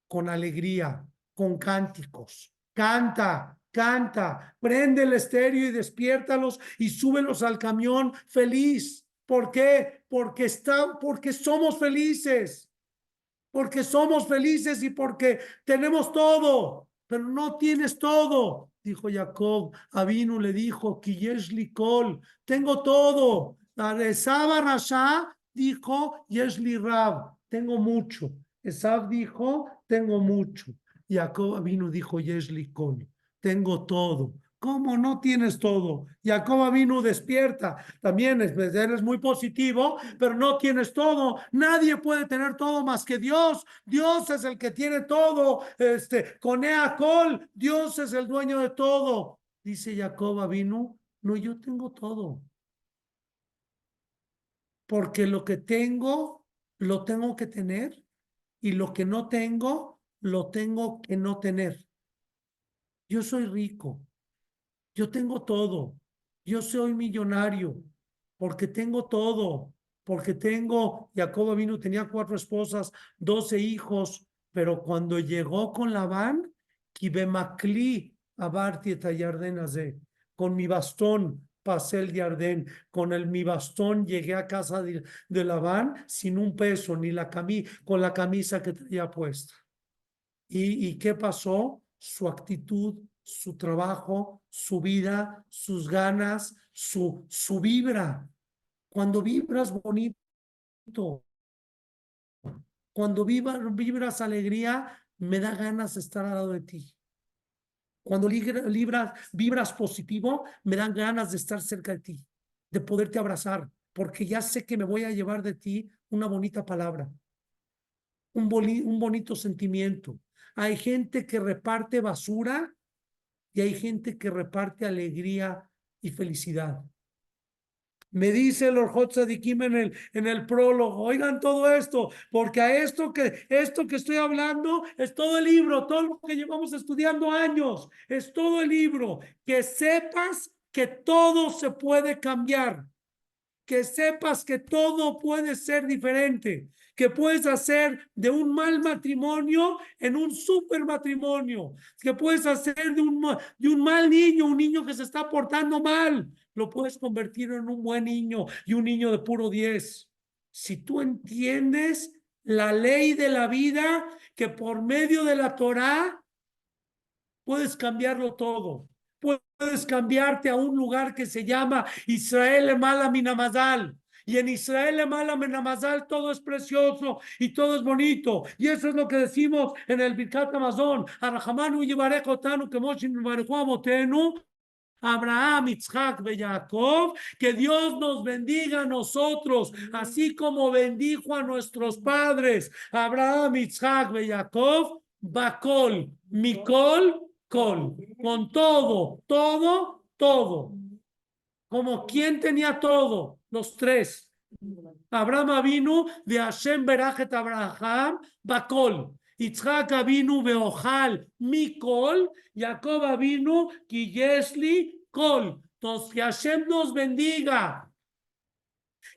con alegría, con cánticos. Canta, canta, prende el estéreo y despiértalos y súbelos al camión feliz. ¿Por qué? Porque está, porque somos felices. Porque somos felices y porque tenemos todo, pero no tienes todo. Dijo Jacob, Avinu le dijo, Kiyesh Likol, tengo todo. Esab Rasha dijo, Yeshli Rab, tengo mucho. Esab dijo, tengo mucho. Jacob vino dijo, Yeshli Kol, tengo todo. ¿Cómo no tienes todo? Jacob vino despierta. También es, eres muy positivo, pero no tienes todo. Nadie puede tener todo más que Dios. Dios es el que tiene todo. Este, con Eacol, Dios es el dueño de todo. Dice Jacob vino, no, yo tengo todo. Porque lo que tengo, lo tengo que tener. Y lo que no tengo, lo tengo que no tener. Yo soy rico, yo tengo todo, yo soy millonario, porque tengo todo, porque tengo, Jacob vino, tenía cuatro esposas, doce hijos, pero cuando llegó con Labán, Kibemacli, Abarti de con mi bastón pasé el Yardén, con el mi bastón llegué a casa de, de Labán sin un peso, ni la camisa, con la camisa que tenía puesta. ¿Y, ¿Y qué pasó? Su actitud, su trabajo, su vida, sus ganas, su, su vibra. Cuando vibras bonito, cuando vibras, vibras alegría, me da ganas de estar al lado de ti. Cuando vibras positivo, me dan ganas de estar cerca de ti, de poderte abrazar, porque ya sé que me voy a llevar de ti una bonita palabra, un, un bonito sentimiento, hay gente que reparte basura y hay gente que reparte alegría y felicidad. Me dice el Orjot Tzadikim en el, en el prólogo, oigan todo esto, porque a esto que, esto que estoy hablando es todo el libro, todo lo que llevamos estudiando años, es todo el libro. Que sepas que todo se puede cambiar, que sepas que todo puede ser diferente, que puedes hacer de un mal matrimonio en un super matrimonio, que puedes hacer de un, de un mal niño, un niño que se está portando mal, lo puedes convertir en un buen niño y un niño de puro 10. Si tú entiendes la ley de la vida, que por medio de la Torá puedes cambiarlo todo. Puedes cambiarte a un lugar que se llama Israel Mala. Y en Israel Mala Minamazal todo es precioso y todo es bonito. Y eso es lo que decimos en el Birkat Amazon. Arahamanu Yivarech Otanu Kemoshin Amotenu. Abraham, Isaac Jacob, que Dios nos bendiga a nosotros, así como bendijo a nuestros padres, Abraham, Isaac Jacob, Bacol, Mikol, Col, con todo, todo, todo. Como quien tenía todo, los tres. Abraham vino de Hashem Berachet Abraham, Bacol. Yitzhak vino Beojal, Mikol. Jacob vino Kiyesli, Kol. Entonces, que Hashem nos bendiga.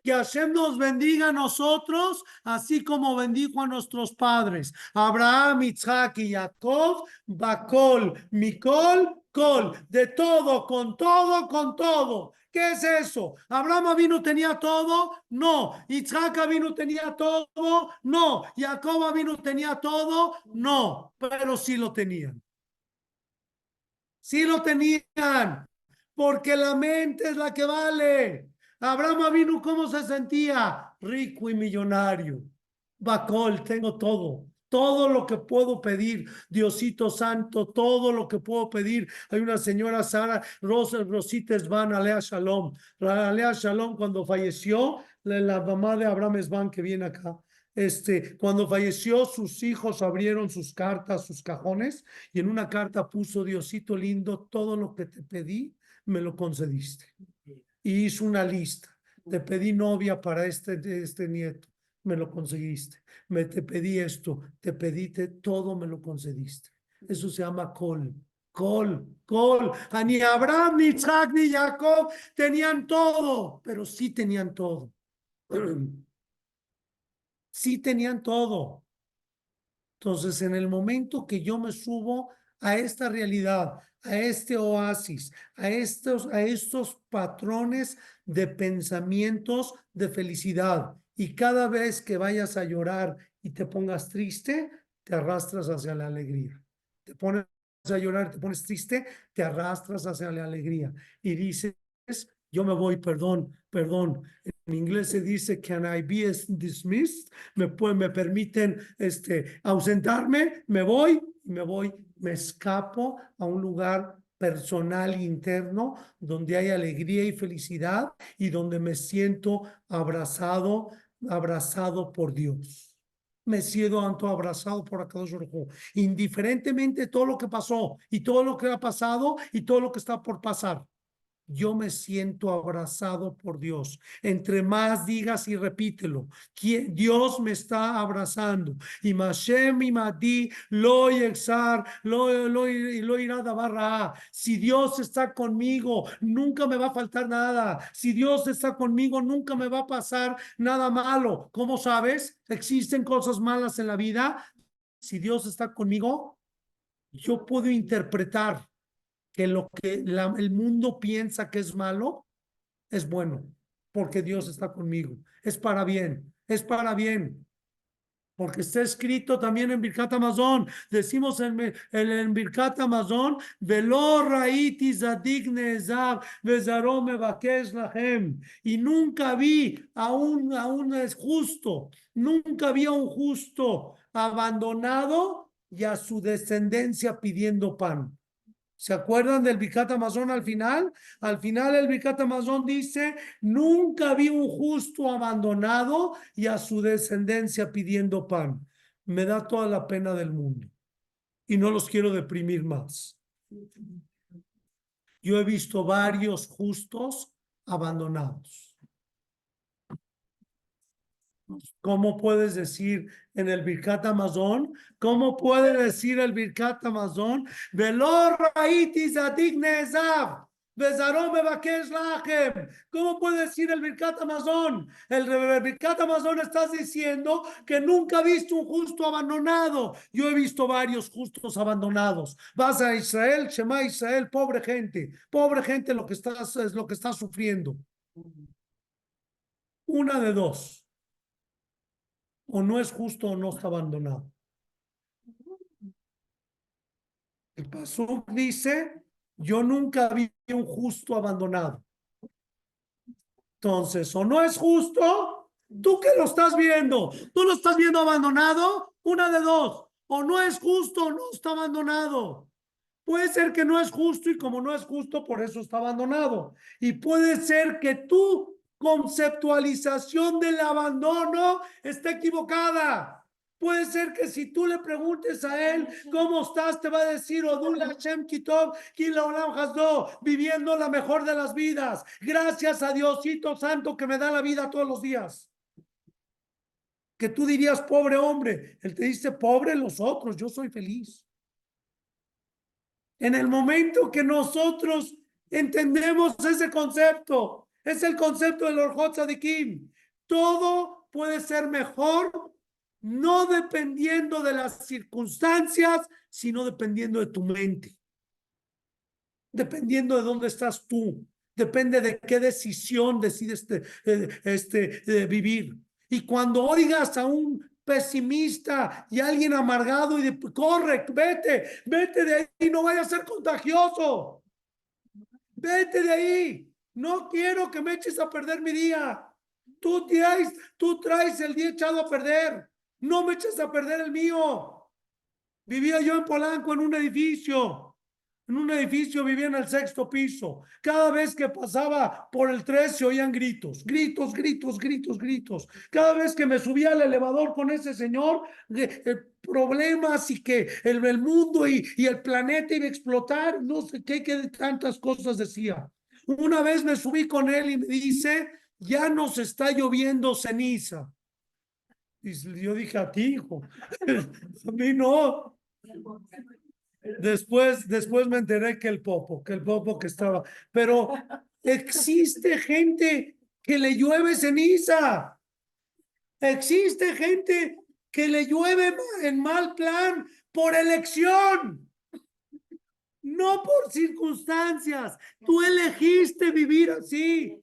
Que Hashem nos bendiga a nosotros, así como bendijo a nuestros padres. Abraham, Isaac y Jacob, Bacol, Mikol, De todo, con todo, con todo. ¿Qué es eso? ¿Abraham vino tenía todo? No. ¿Isaac vino tenía todo? No. ¿Jacob vino tenía todo? No. Pero sí lo tenían. Sí lo tenían. Porque la mente es la que vale. Abraham vino, ¿cómo se sentía? Rico y millonario. Bacol, tengo todo. Todo lo que puedo pedir, Diosito Santo, todo lo que puedo pedir. Hay una señora Sara Rosa, Rosita Svan, Alea Shalom. Alea Shalom, cuando falleció, la, la mamá de Abraham Svan, que viene acá, este, cuando falleció, sus hijos abrieron sus cartas, sus cajones, y en una carta puso, Diosito lindo, todo lo que te pedí, me lo concediste. Y hizo una lista. Te pedí novia para este, este nieto, me lo conseguiste. Me te pedí esto, te pedí te- todo, me lo concediste. Eso se llama col. Col, col. A Ni Abraham, ni Isaac, ni Jacob tenían todo, pero sí tenían todo. Sí tenían todo. Entonces, en el momento que yo me subo a esta realidad, a este oasis, a estos, a estos patrones de pensamientos de felicidad, y cada vez que vayas a llorar y te pongas triste, te arrastras hacia la alegría. Te pones a llorar, te pones triste, te arrastras hacia la alegría y dices, yo me voy, perdón, perdón. En inglés se dice, can I be dismissed? Me, pu- me permiten este, ausentarme, me voy, me voy, me escapo a un lugar personal interno donde hay alegría y felicidad y donde me siento abrazado, abrazado por Dios. Me siento abrazado por Akadosh Baruj indiferentemente de todo lo que pasó y todo lo que ha pasado y todo lo que está por pasar yo me siento abrazado por Dios. Entre más digas y repítelo, ¿quién- Dios me está abrazando. Y Mashem y Madi lo yexar, lo, irá. Si Dios está conmigo, nunca me va a faltar nada. Si Dios está conmigo, nunca me va a pasar nada malo. ¿Cómo sabes? ¿Existen cosas malas en la vida? Si Dios está conmigo, yo puedo interpretar que lo que el mundo piensa que es malo es bueno, porque Dios está conmigo. Es para bien, es para bien. Porque está escrito también en Birkat Amazon, decimos en, en, en Birkat Amazon, lahem. Y nunca vi a un, a un justo, nunca vi a un justo abandonado y a su descendencia pidiendo pan. ¿Se acuerdan del Birkat Amazon al final? Al final el Birkat Amazon dice, nunca vi un justo abandonado y a su descendencia pidiendo pan. Me da toda la pena del mundo y no los quiero deprimir más. Yo he visto varios justos abandonados. ¿Cómo puedes decir en el Birkat Amazon? ¿Cómo puede decir el Birkat Amazon? Velor. ¿Cómo puede decir el Birkat Amazon? El, el Birkat Amazon estás diciendo que nunca ha visto un justo abandonado. Yo he visto varios justos abandonados. Vas a Israel, Shema Israel, pobre gente. Pobre gente lo que estás, es lo que está sufriendo. Una de dos o no es justo o no está abandonado. El Pasuk dice, yo nunca vi un justo abandonado. Entonces, o no es justo, tú que lo estás viendo, tú lo estás viendo abandonado, una de dos, o no es justo o no está abandonado. Puede ser que no es justo y como no es justo, por eso está abandonado. Y puede ser que tú conceptualización del abandono está equivocada. Puede ser que si tú le preguntes a él cómo estás, te va a decir Hashem Kitov, Olam Hasdo, viviendo la mejor de las vidas. Gracias a Diosito Santo que me da la vida todos los días. Que tú dirías, pobre hombre. Él te dice, pobre los otros, yo soy feliz. En el momento que nosotros entendemos ese concepto, es el concepto del Orjot Kim. Todo puede ser mejor, no dependiendo de las circunstancias, sino dependiendo de tu mente. Dependiendo de dónde estás tú. Depende de qué decisión decides este, este, vivir. Y cuando oigas a un pesimista y alguien amargado y corre, vete, vete de ahí, no vaya a ser contagioso. Vete de ahí. No quiero que me eches a perder mi día. Tú traes, tú traes el día echado a perder. No me eches a perder el mío. Vivía yo en Polanco en un edificio. En un edificio vivía en el sexto piso. Cada vez que pasaba por el tres se oían gritos, gritos, gritos, gritos, gritos. Cada vez que me subía al elevador con ese señor, problemas y que el, mundo y, y, el planeta iba a explotar, no sé qué, qué tantas cosas decía. Una vez me subí con él y me dice, ya nos está lloviendo ceniza. Y yo dije a ti, hijo, a mí no. Después, después me enteré que el popo, que el popo que estaba. Pero existe gente que le llueve ceniza. Existe gente que le llueve en mal plan por elección no por circunstancias. Tú elegiste vivir así.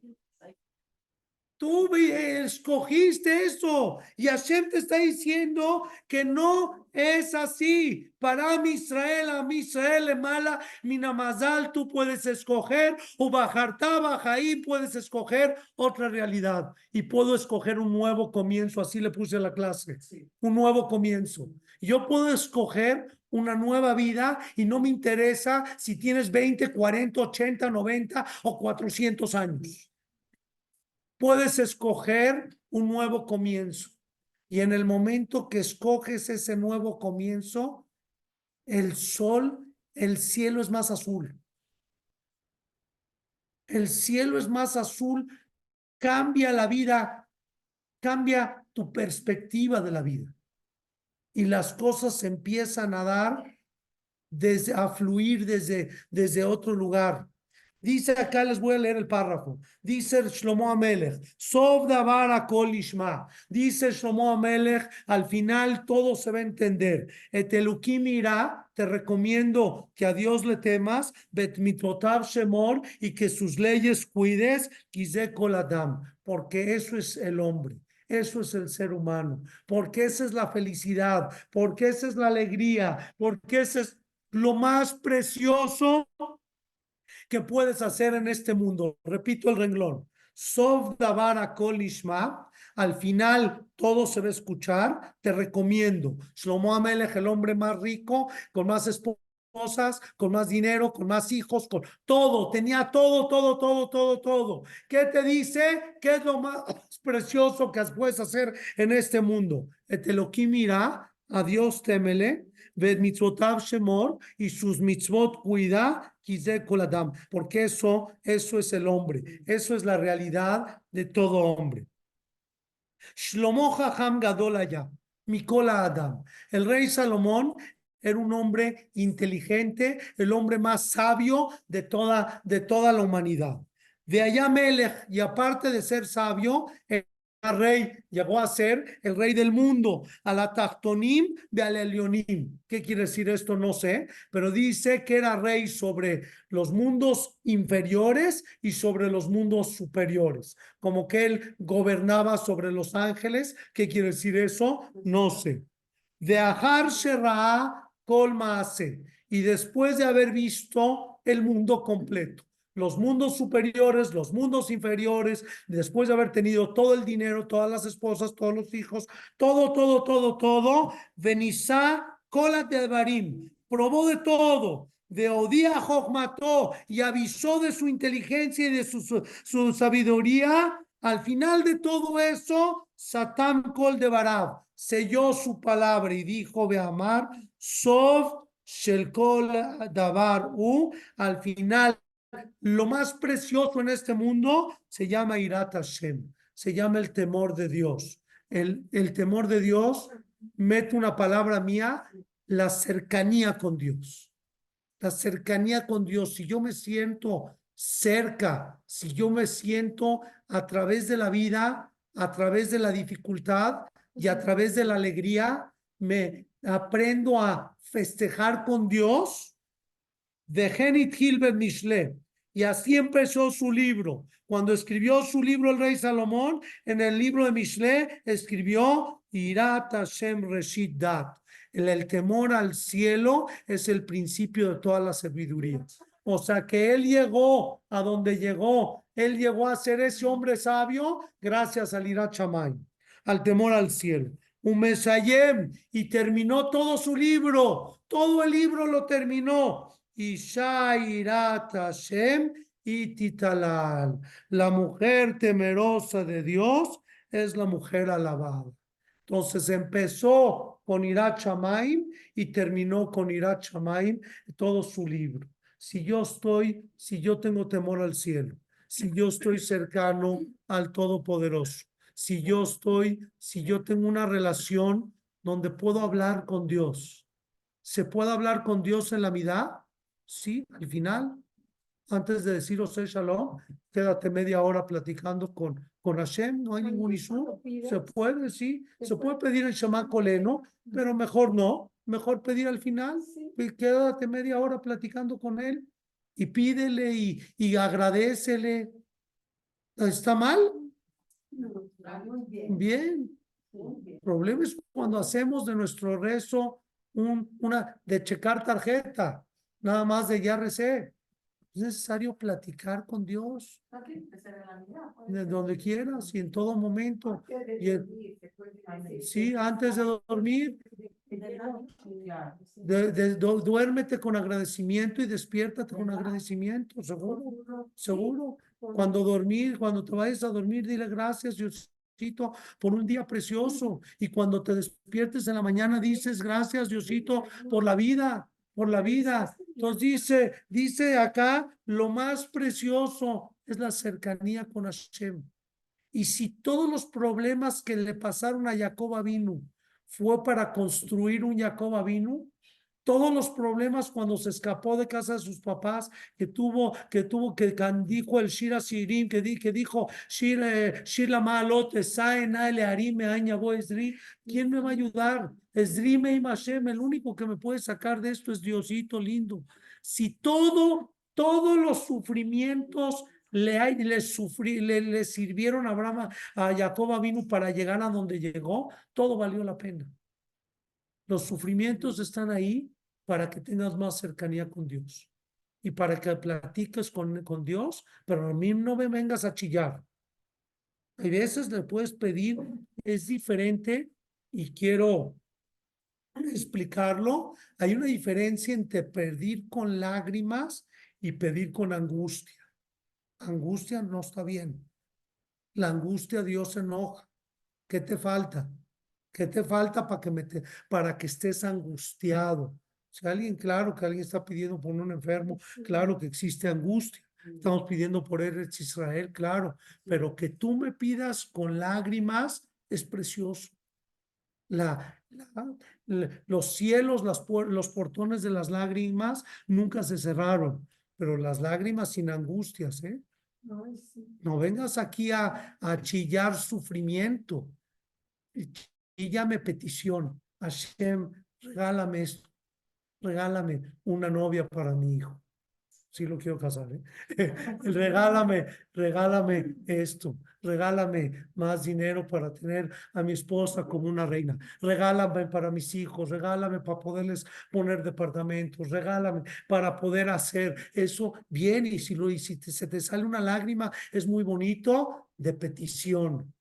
Tú escogiste eso y Hashem te está diciendo que no es así. Para mi Israel, a mi Israel, mala, minamazal, tú puedes escoger o bajar ahí puedes escoger otra realidad y puedo escoger un nuevo comienzo. Así le puse a la clase, un nuevo comienzo. Yo puedo escoger una nueva vida y no me interesa si tienes 20, 40, 80, 90 o 400 años. Puedes escoger un nuevo comienzo. Y en el momento que escoges ese nuevo comienzo, el sol, el cielo es más azul. El cielo es más azul, cambia la vida, cambia tu perspectiva de la vida y las cosas empiezan a dar, desde, a fluir desde, desde otro lugar. Dice acá, les voy a leer el párrafo. Dice Shlomo Amelech, Sov davar kolishma. Dice Shlomo Amelech, al final todo se va a entender. Etelukim irá, te recomiendo que a Dios le temas, bet shemor, y que sus leyes cuides, kize koladam, porque eso es el hombre. Eso es el ser humano, porque esa es la felicidad, porque esa es la alegría, porque ese es lo más precioso que puedes hacer en este mundo. Repito el renglón. Sov Davara Kolishma, al final todo se va a escuchar. Te recomiendo. Shlomo Amelech, el hombre más rico, con más esposa cosas, con más dinero, con más hijos, con todo, tenía todo, todo, todo, todo, todo. ¿Qué te dice? ¿Qué es lo más precioso que puedes hacer en este mundo? Eteloquim mira, a Dios temele, ved mitzvotav shemor, y sus mitzvot cuida, koladam, porque eso, eso es el hombre, eso es la realidad de todo hombre. Shlomo Gadol Haya, Mikola Adam. El rey Salomón era un hombre inteligente, el hombre más sabio de toda, de toda la humanidad. De allá Melech, y aparte de ser sabio, el rey llegó a ser el rey del mundo, a la Tachtonim de Alelionim. ¿Qué quiere decir esto? No sé, pero dice que era rey sobre los mundos inferiores y sobre los mundos superiores, como que él gobernaba sobre los ángeles. ¿Qué quiere decir eso? No sé. De Ahar Kol Maase, y después de haber visto el mundo completo los mundos superiores, los mundos inferiores, después de haber tenido todo el dinero, todas las esposas, todos los hijos, todo, todo, todo, todo, Benizá, cola de Barim, probó de todo, de Odía mató y avisó de su inteligencia y de su, su, su, sabiduría. Al final de todo eso, Satán Kol de Barab selló su palabra y dijo, Beamar, Sov Shel Kol Dabar U, al final lo más precioso en este mundo se llama Irat Hashem, se llama el temor de Dios. El, el temor de Dios mete una palabra mía, la cercanía con Dios. La cercanía con Dios. Si yo me siento cerca, si yo me siento a través de la vida, a través de la dificultad y a través de la alegría, me aprendo a festejar con Dios. De Genit Hilbert Mishle, y así empezó su libro. Cuando escribió su libro el rey Salomón, en el libro de Mishle escribió Irat Hashem Reshit Dat. El, temor al cielo es el principio de toda la sabiduría. O sea que él llegó a donde llegó. Él llegó a ser ese hombre sabio gracias al Irat Shamay, al temor al cielo. Un mesayem y terminó todo su libro. Todo el libro lo terminó. Ishairat Hashem y Titalal. La mujer temerosa de Dios es la mujer alabada. Entonces empezó con Irat Shamaim y terminó con Irat Shamaim todo su libro. Si yo estoy, si yo tengo temor al cielo, si yo estoy cercano al Todopoderoso, si yo estoy, si yo tengo una relación donde puedo hablar con Dios, ¿se puede hablar con Dios en la vida? Sí, al final, antes de decir Ose Shalom, quédate media hora platicando con, con Hashem, no hay ningún isú. Se puede, sí, se puede pedir el Shema Koleno, pero mejor no, mejor pedir al final, quédate media hora platicando con él y pídele y, y agradecele. ¿Está mal? Bien. El problema es cuando hacemos de nuestro rezo un, una de checar tarjeta nada más de ya recé. Es necesario platicar con Dios. De donde quieras y en todo momento. Y el- sí, antes de dormir, de, de- du- duérmete con agradecimiento y despiértate con agradecimiento, seguro, seguro. Cuando dormir, cuando te vayas a dormir, dile gracias, Diosito, por un día precioso. Y cuando te despiertes en la mañana, dices gracias, Diosito, por la vida, por la vida. Entonces dice, dice acá, lo más precioso es la cercanía con Hashem. Y si todos los problemas que le pasaron a Jacob vino fue para construir un Jacob vino, todos los problemas cuando se escapó de casa de sus papás, que tuvo, que tuvo, que dijo el Shira Sirim, que, di, que dijo Shir, eh, Shir la malote, Saen, Aile, Arime, Añabo, Esdri, ¿quién me va a ayudar? Esdri, Meim Hashem, el único que me puede sacar de esto es Diosito lindo. Si todo, todos los sufrimientos le, hay- le, sufrí, le, le sirvieron a Abraham, a Jacob vino para llegar a donde llegó, todo valió la pena. Los sufrimientos están ahí para que tengas más cercanía con Dios y para que platiques con, con Dios, pero a mí no me vengas a chillar. Hay veces le puedes pedir, es diferente y quiero explicarlo. Hay una diferencia entre pedir con lágrimas y pedir con angustia. Angustia no está bien. La angustia Dios se enoja. ¿Qué te falta? ¿Qué te falta para que, me te- para que estés angustiado? Si alguien, claro que alguien está pidiendo por un enfermo, claro que existe angustia. Estamos pidiendo por Eretz Israel, claro, pero que tú me pidas con lágrimas, es precioso. La, la- la- los cielos, las, los portones de las lágrimas nunca se cerraron, pero las lágrimas sin angustias, ¿eh? Ay, sí. No vengas aquí a, a chillar sufrimiento. Chillame petición. Hashem, regálame esto. Regálame una novia para mi hijo. Sí lo quiero casar, ¿eh? regálame, regálame esto. Regálame más dinero para tener a mi esposa como una reina. Regálame para mis hijos. Regálame para poderles poner departamentos. Regálame para poder hacer eso bien. Y si, lo, y si te- se te sale una lágrima, es muy bonito de petición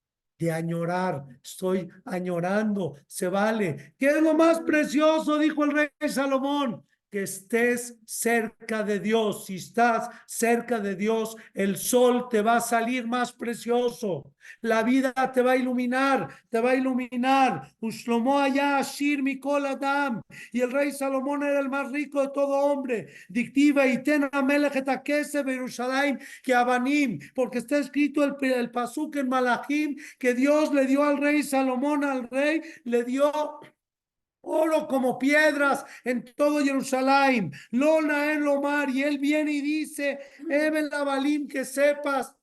de añorar, estoy añorando, se vale. ¿Qué es lo más precioso? Dijo el rey Salomón, que estés cerca de Dios. Si estás cerca de Dios, el sol te va a salir más precioso. La vida te va a iluminar, te va a iluminar. Ushlomo allá, Ashir Mikol Adam. Y el rey Salomón era el más rico de todo hombre. Dictiva y ten Berushalayim que Abanim, porque está escrito el, el pasuk en Malachim que Dios le dio al rey Salomón, al rey, le dio oro como piedras en todo Jerusalén, lona en Lomar, y él viene y dice, Eben Labalim, que sepas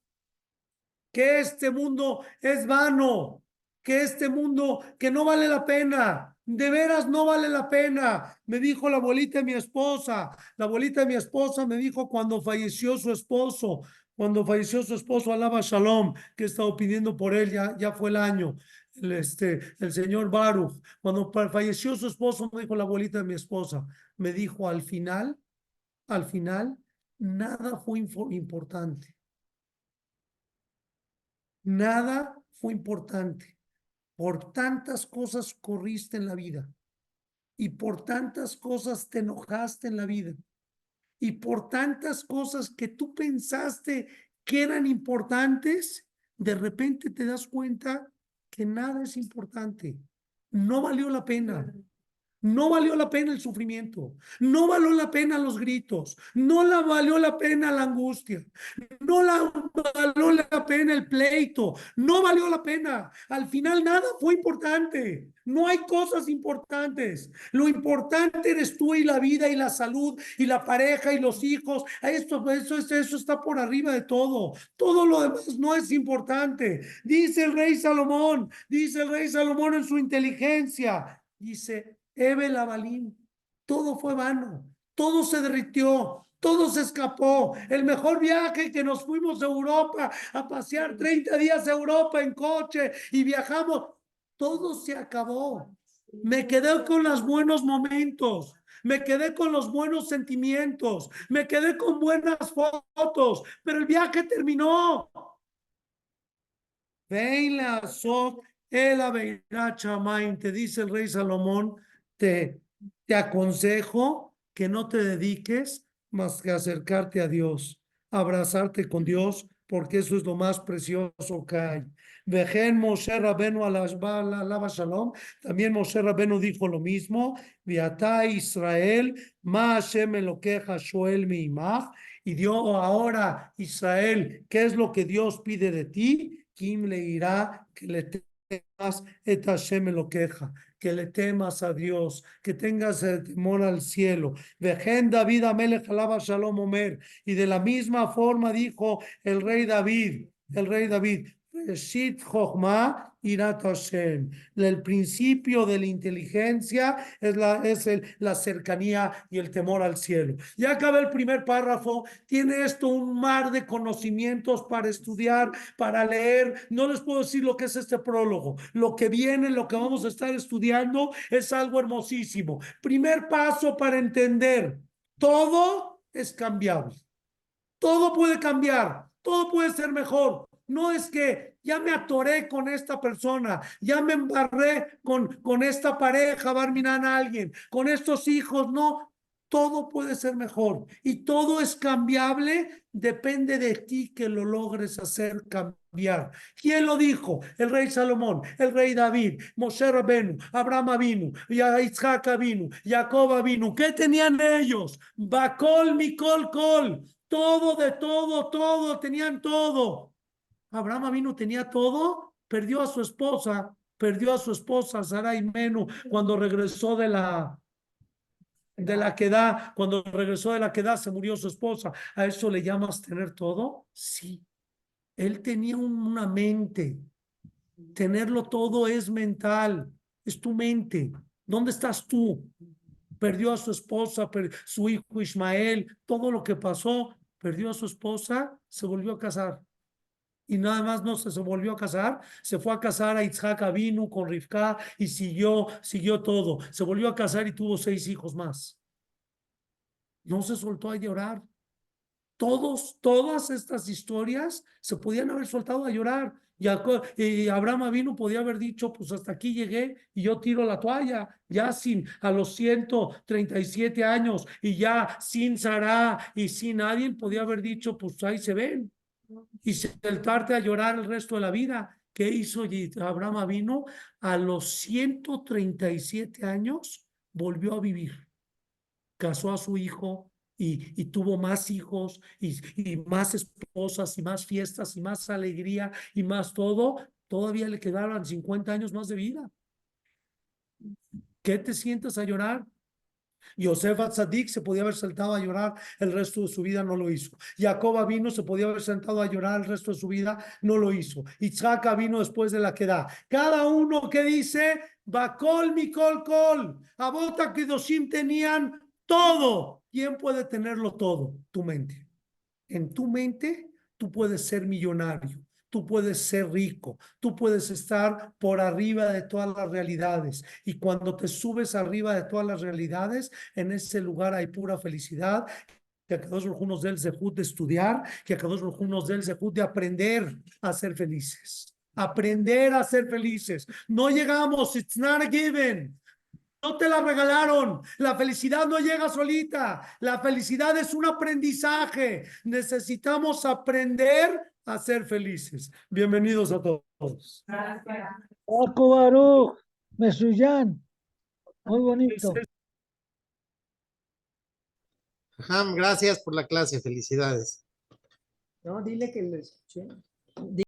que este mundo es vano, que este mundo que no vale la pena, de veras no vale la pena. Me dijo la abuelita de mi esposa, la abuelita de mi esposa me dijo cuando falleció su esposo, cuando falleció su esposo, alaba Shalom, que he estado pidiendo por él, ya, ya fue el año, este, el señor Baruch, cuando falleció su esposo, me dijo la abuelita de mi esposa, me dijo al final, al final, nada fue importante. Nada fue importante. Por tantas cosas corriste en la vida y por tantas cosas te enojaste en la vida y por tantas cosas que tú pensaste que eran importantes, de repente te das cuenta que nada es importante. No valió la pena. No valió la pena el sufrimiento, no valió la pena los gritos, no la valió la pena la angustia, no la valió la pena el pleito, no valió la pena. Al final nada fue importante, no hay cosas importantes. Lo importante eres tú y la vida y la salud y la pareja y los hijos. Esto, eso, eso está por arriba de todo. Todo lo demás no es importante. Dice el rey Salomón, dice el rey Salomón en su inteligencia, dice, Ebe Labalín, todo fue vano, todo se derritió, todo se escapó. El mejor viaje que nos fuimos a Europa a pasear 30 días a Europa en coche y viajamos, todo se acabó. Me quedé con los buenos momentos. Me quedé con los buenos sentimientos, me quedé con buenas fotos, pero el viaje terminó. Ven la el te dice el rey Salomón, te, aconsejo que no te dediques más que acercarte a Dios, abrazarte con Dios, porque eso es lo más precioso que hay. Vejen Moshe Rabenu alaba Shalom, también Moshe Rabenu dijo lo mismo, Viatá Israel, Ma Hashem Shoel y Dios ahora Israel, ¿qué es lo que Dios pide de ti? Kim le irá que le temas et Hashem lo queja, que le temas a Dios, que tengas el temor al cielo. Vejen David Amelech alaba Shalom Omer, y de la misma forma dijo el rey David, el rey David, Reshit Chochma Irat Hashem. El principio de la inteligencia es, la, es el, la cercanía y el temor al cielo. Ya acaba el primer párrafo. Tiene esto un mar de conocimientos para estudiar, para leer. No les puedo decir lo que es este prólogo. Lo que viene, lo que vamos a estar estudiando es algo hermosísimo. Primer paso para entender. Todo es cambiable. Todo puede cambiar. Todo puede ser mejor. No es que ya me atoré con esta persona, ya me embarré con, con esta pareja, va a alguien, con estos hijos, no. Todo puede ser mejor y todo es cambiable, depende de ti que lo logres hacer cambiar. ¿Quién lo dijo? El rey Salomón, el rey David, Moshe Rabenu, Abraham vino, Isaac vino, Jacob vino. ¿Qué tenían ellos? Bacol, Mikol, Col. Todo de todo, todo, tenían todo. Abraham vino, tenía todo, perdió a su esposa perdió a su esposa, Sarai Menú, cuando regresó de la, de la queda, cuando regresó de la queda, se murió su esposa. ¿A eso le llamas tener todo? Sí. Él tenía un- una mente. Tenerlo todo es mental, es tu mente. ¿Dónde estás tú? Perdió a su esposa, su hijo Ismael, todo lo que pasó, perdió a su esposa, se volvió a casar. Y nada más no se, se volvió a casar, se fue a casar a Itzhak Avinu con Rivka y siguió, siguió todo. Se volvió a casar y tuvo seis hijos más. No se soltó a llorar. Todos, todas estas historias se podían haber soltado a llorar. Y, Abraham vino, podía haber dicho, pues hasta aquí llegué y yo tiro la toalla, ya sin, a los 137 años y ya sin Sara y sin nadie, podía haber dicho, pues ahí se ven. Y sentarte a llorar el resto de la vida. ¿Qué hizo Abraham vino? A los 137 años volvió a vivir casó a su hijo y, y tuvo más hijos y, y más esposas y más fiestas y más alegría y más todo, todavía le quedaban 50 años más de vida. ¿Qué te sientas a llorar? Yosef Atzadik se podía haber sentado a llorar el resto de su vida, no lo hizo. Jacob vino, se podía haber sentado a llorar el resto de su vida, no lo hizo. Isaac vino después de la queda. Cada uno que dice, Bacol, Mikol, Kol, Abota, Kedoshim tenían todo. ¿Quién puede tenerlo todo? Tu mente. En tu mente, tú puedes ser millonario. Tú puedes ser rico, tú puedes estar por arriba de todas las realidades. Y cuando te subes arriba de todas las realidades, en ese lugar hay pura felicidad. Que a cada uno nos dé el zehut de estudiar, que a cada uno nos dé el zehut de aprender a ser felices. Aprender a ser felices. No llegamos, it's not a given. No te la regalaron. La felicidad no llega solita. La felicidad es un aprendizaje. Necesitamos aprender a ser felices. Bienvenidos a todos. Gracias. Paco Baruch, Mesuyán. Muy bonito. Ajá, gracias por la clase, felicidades. No, dile que lo escuché.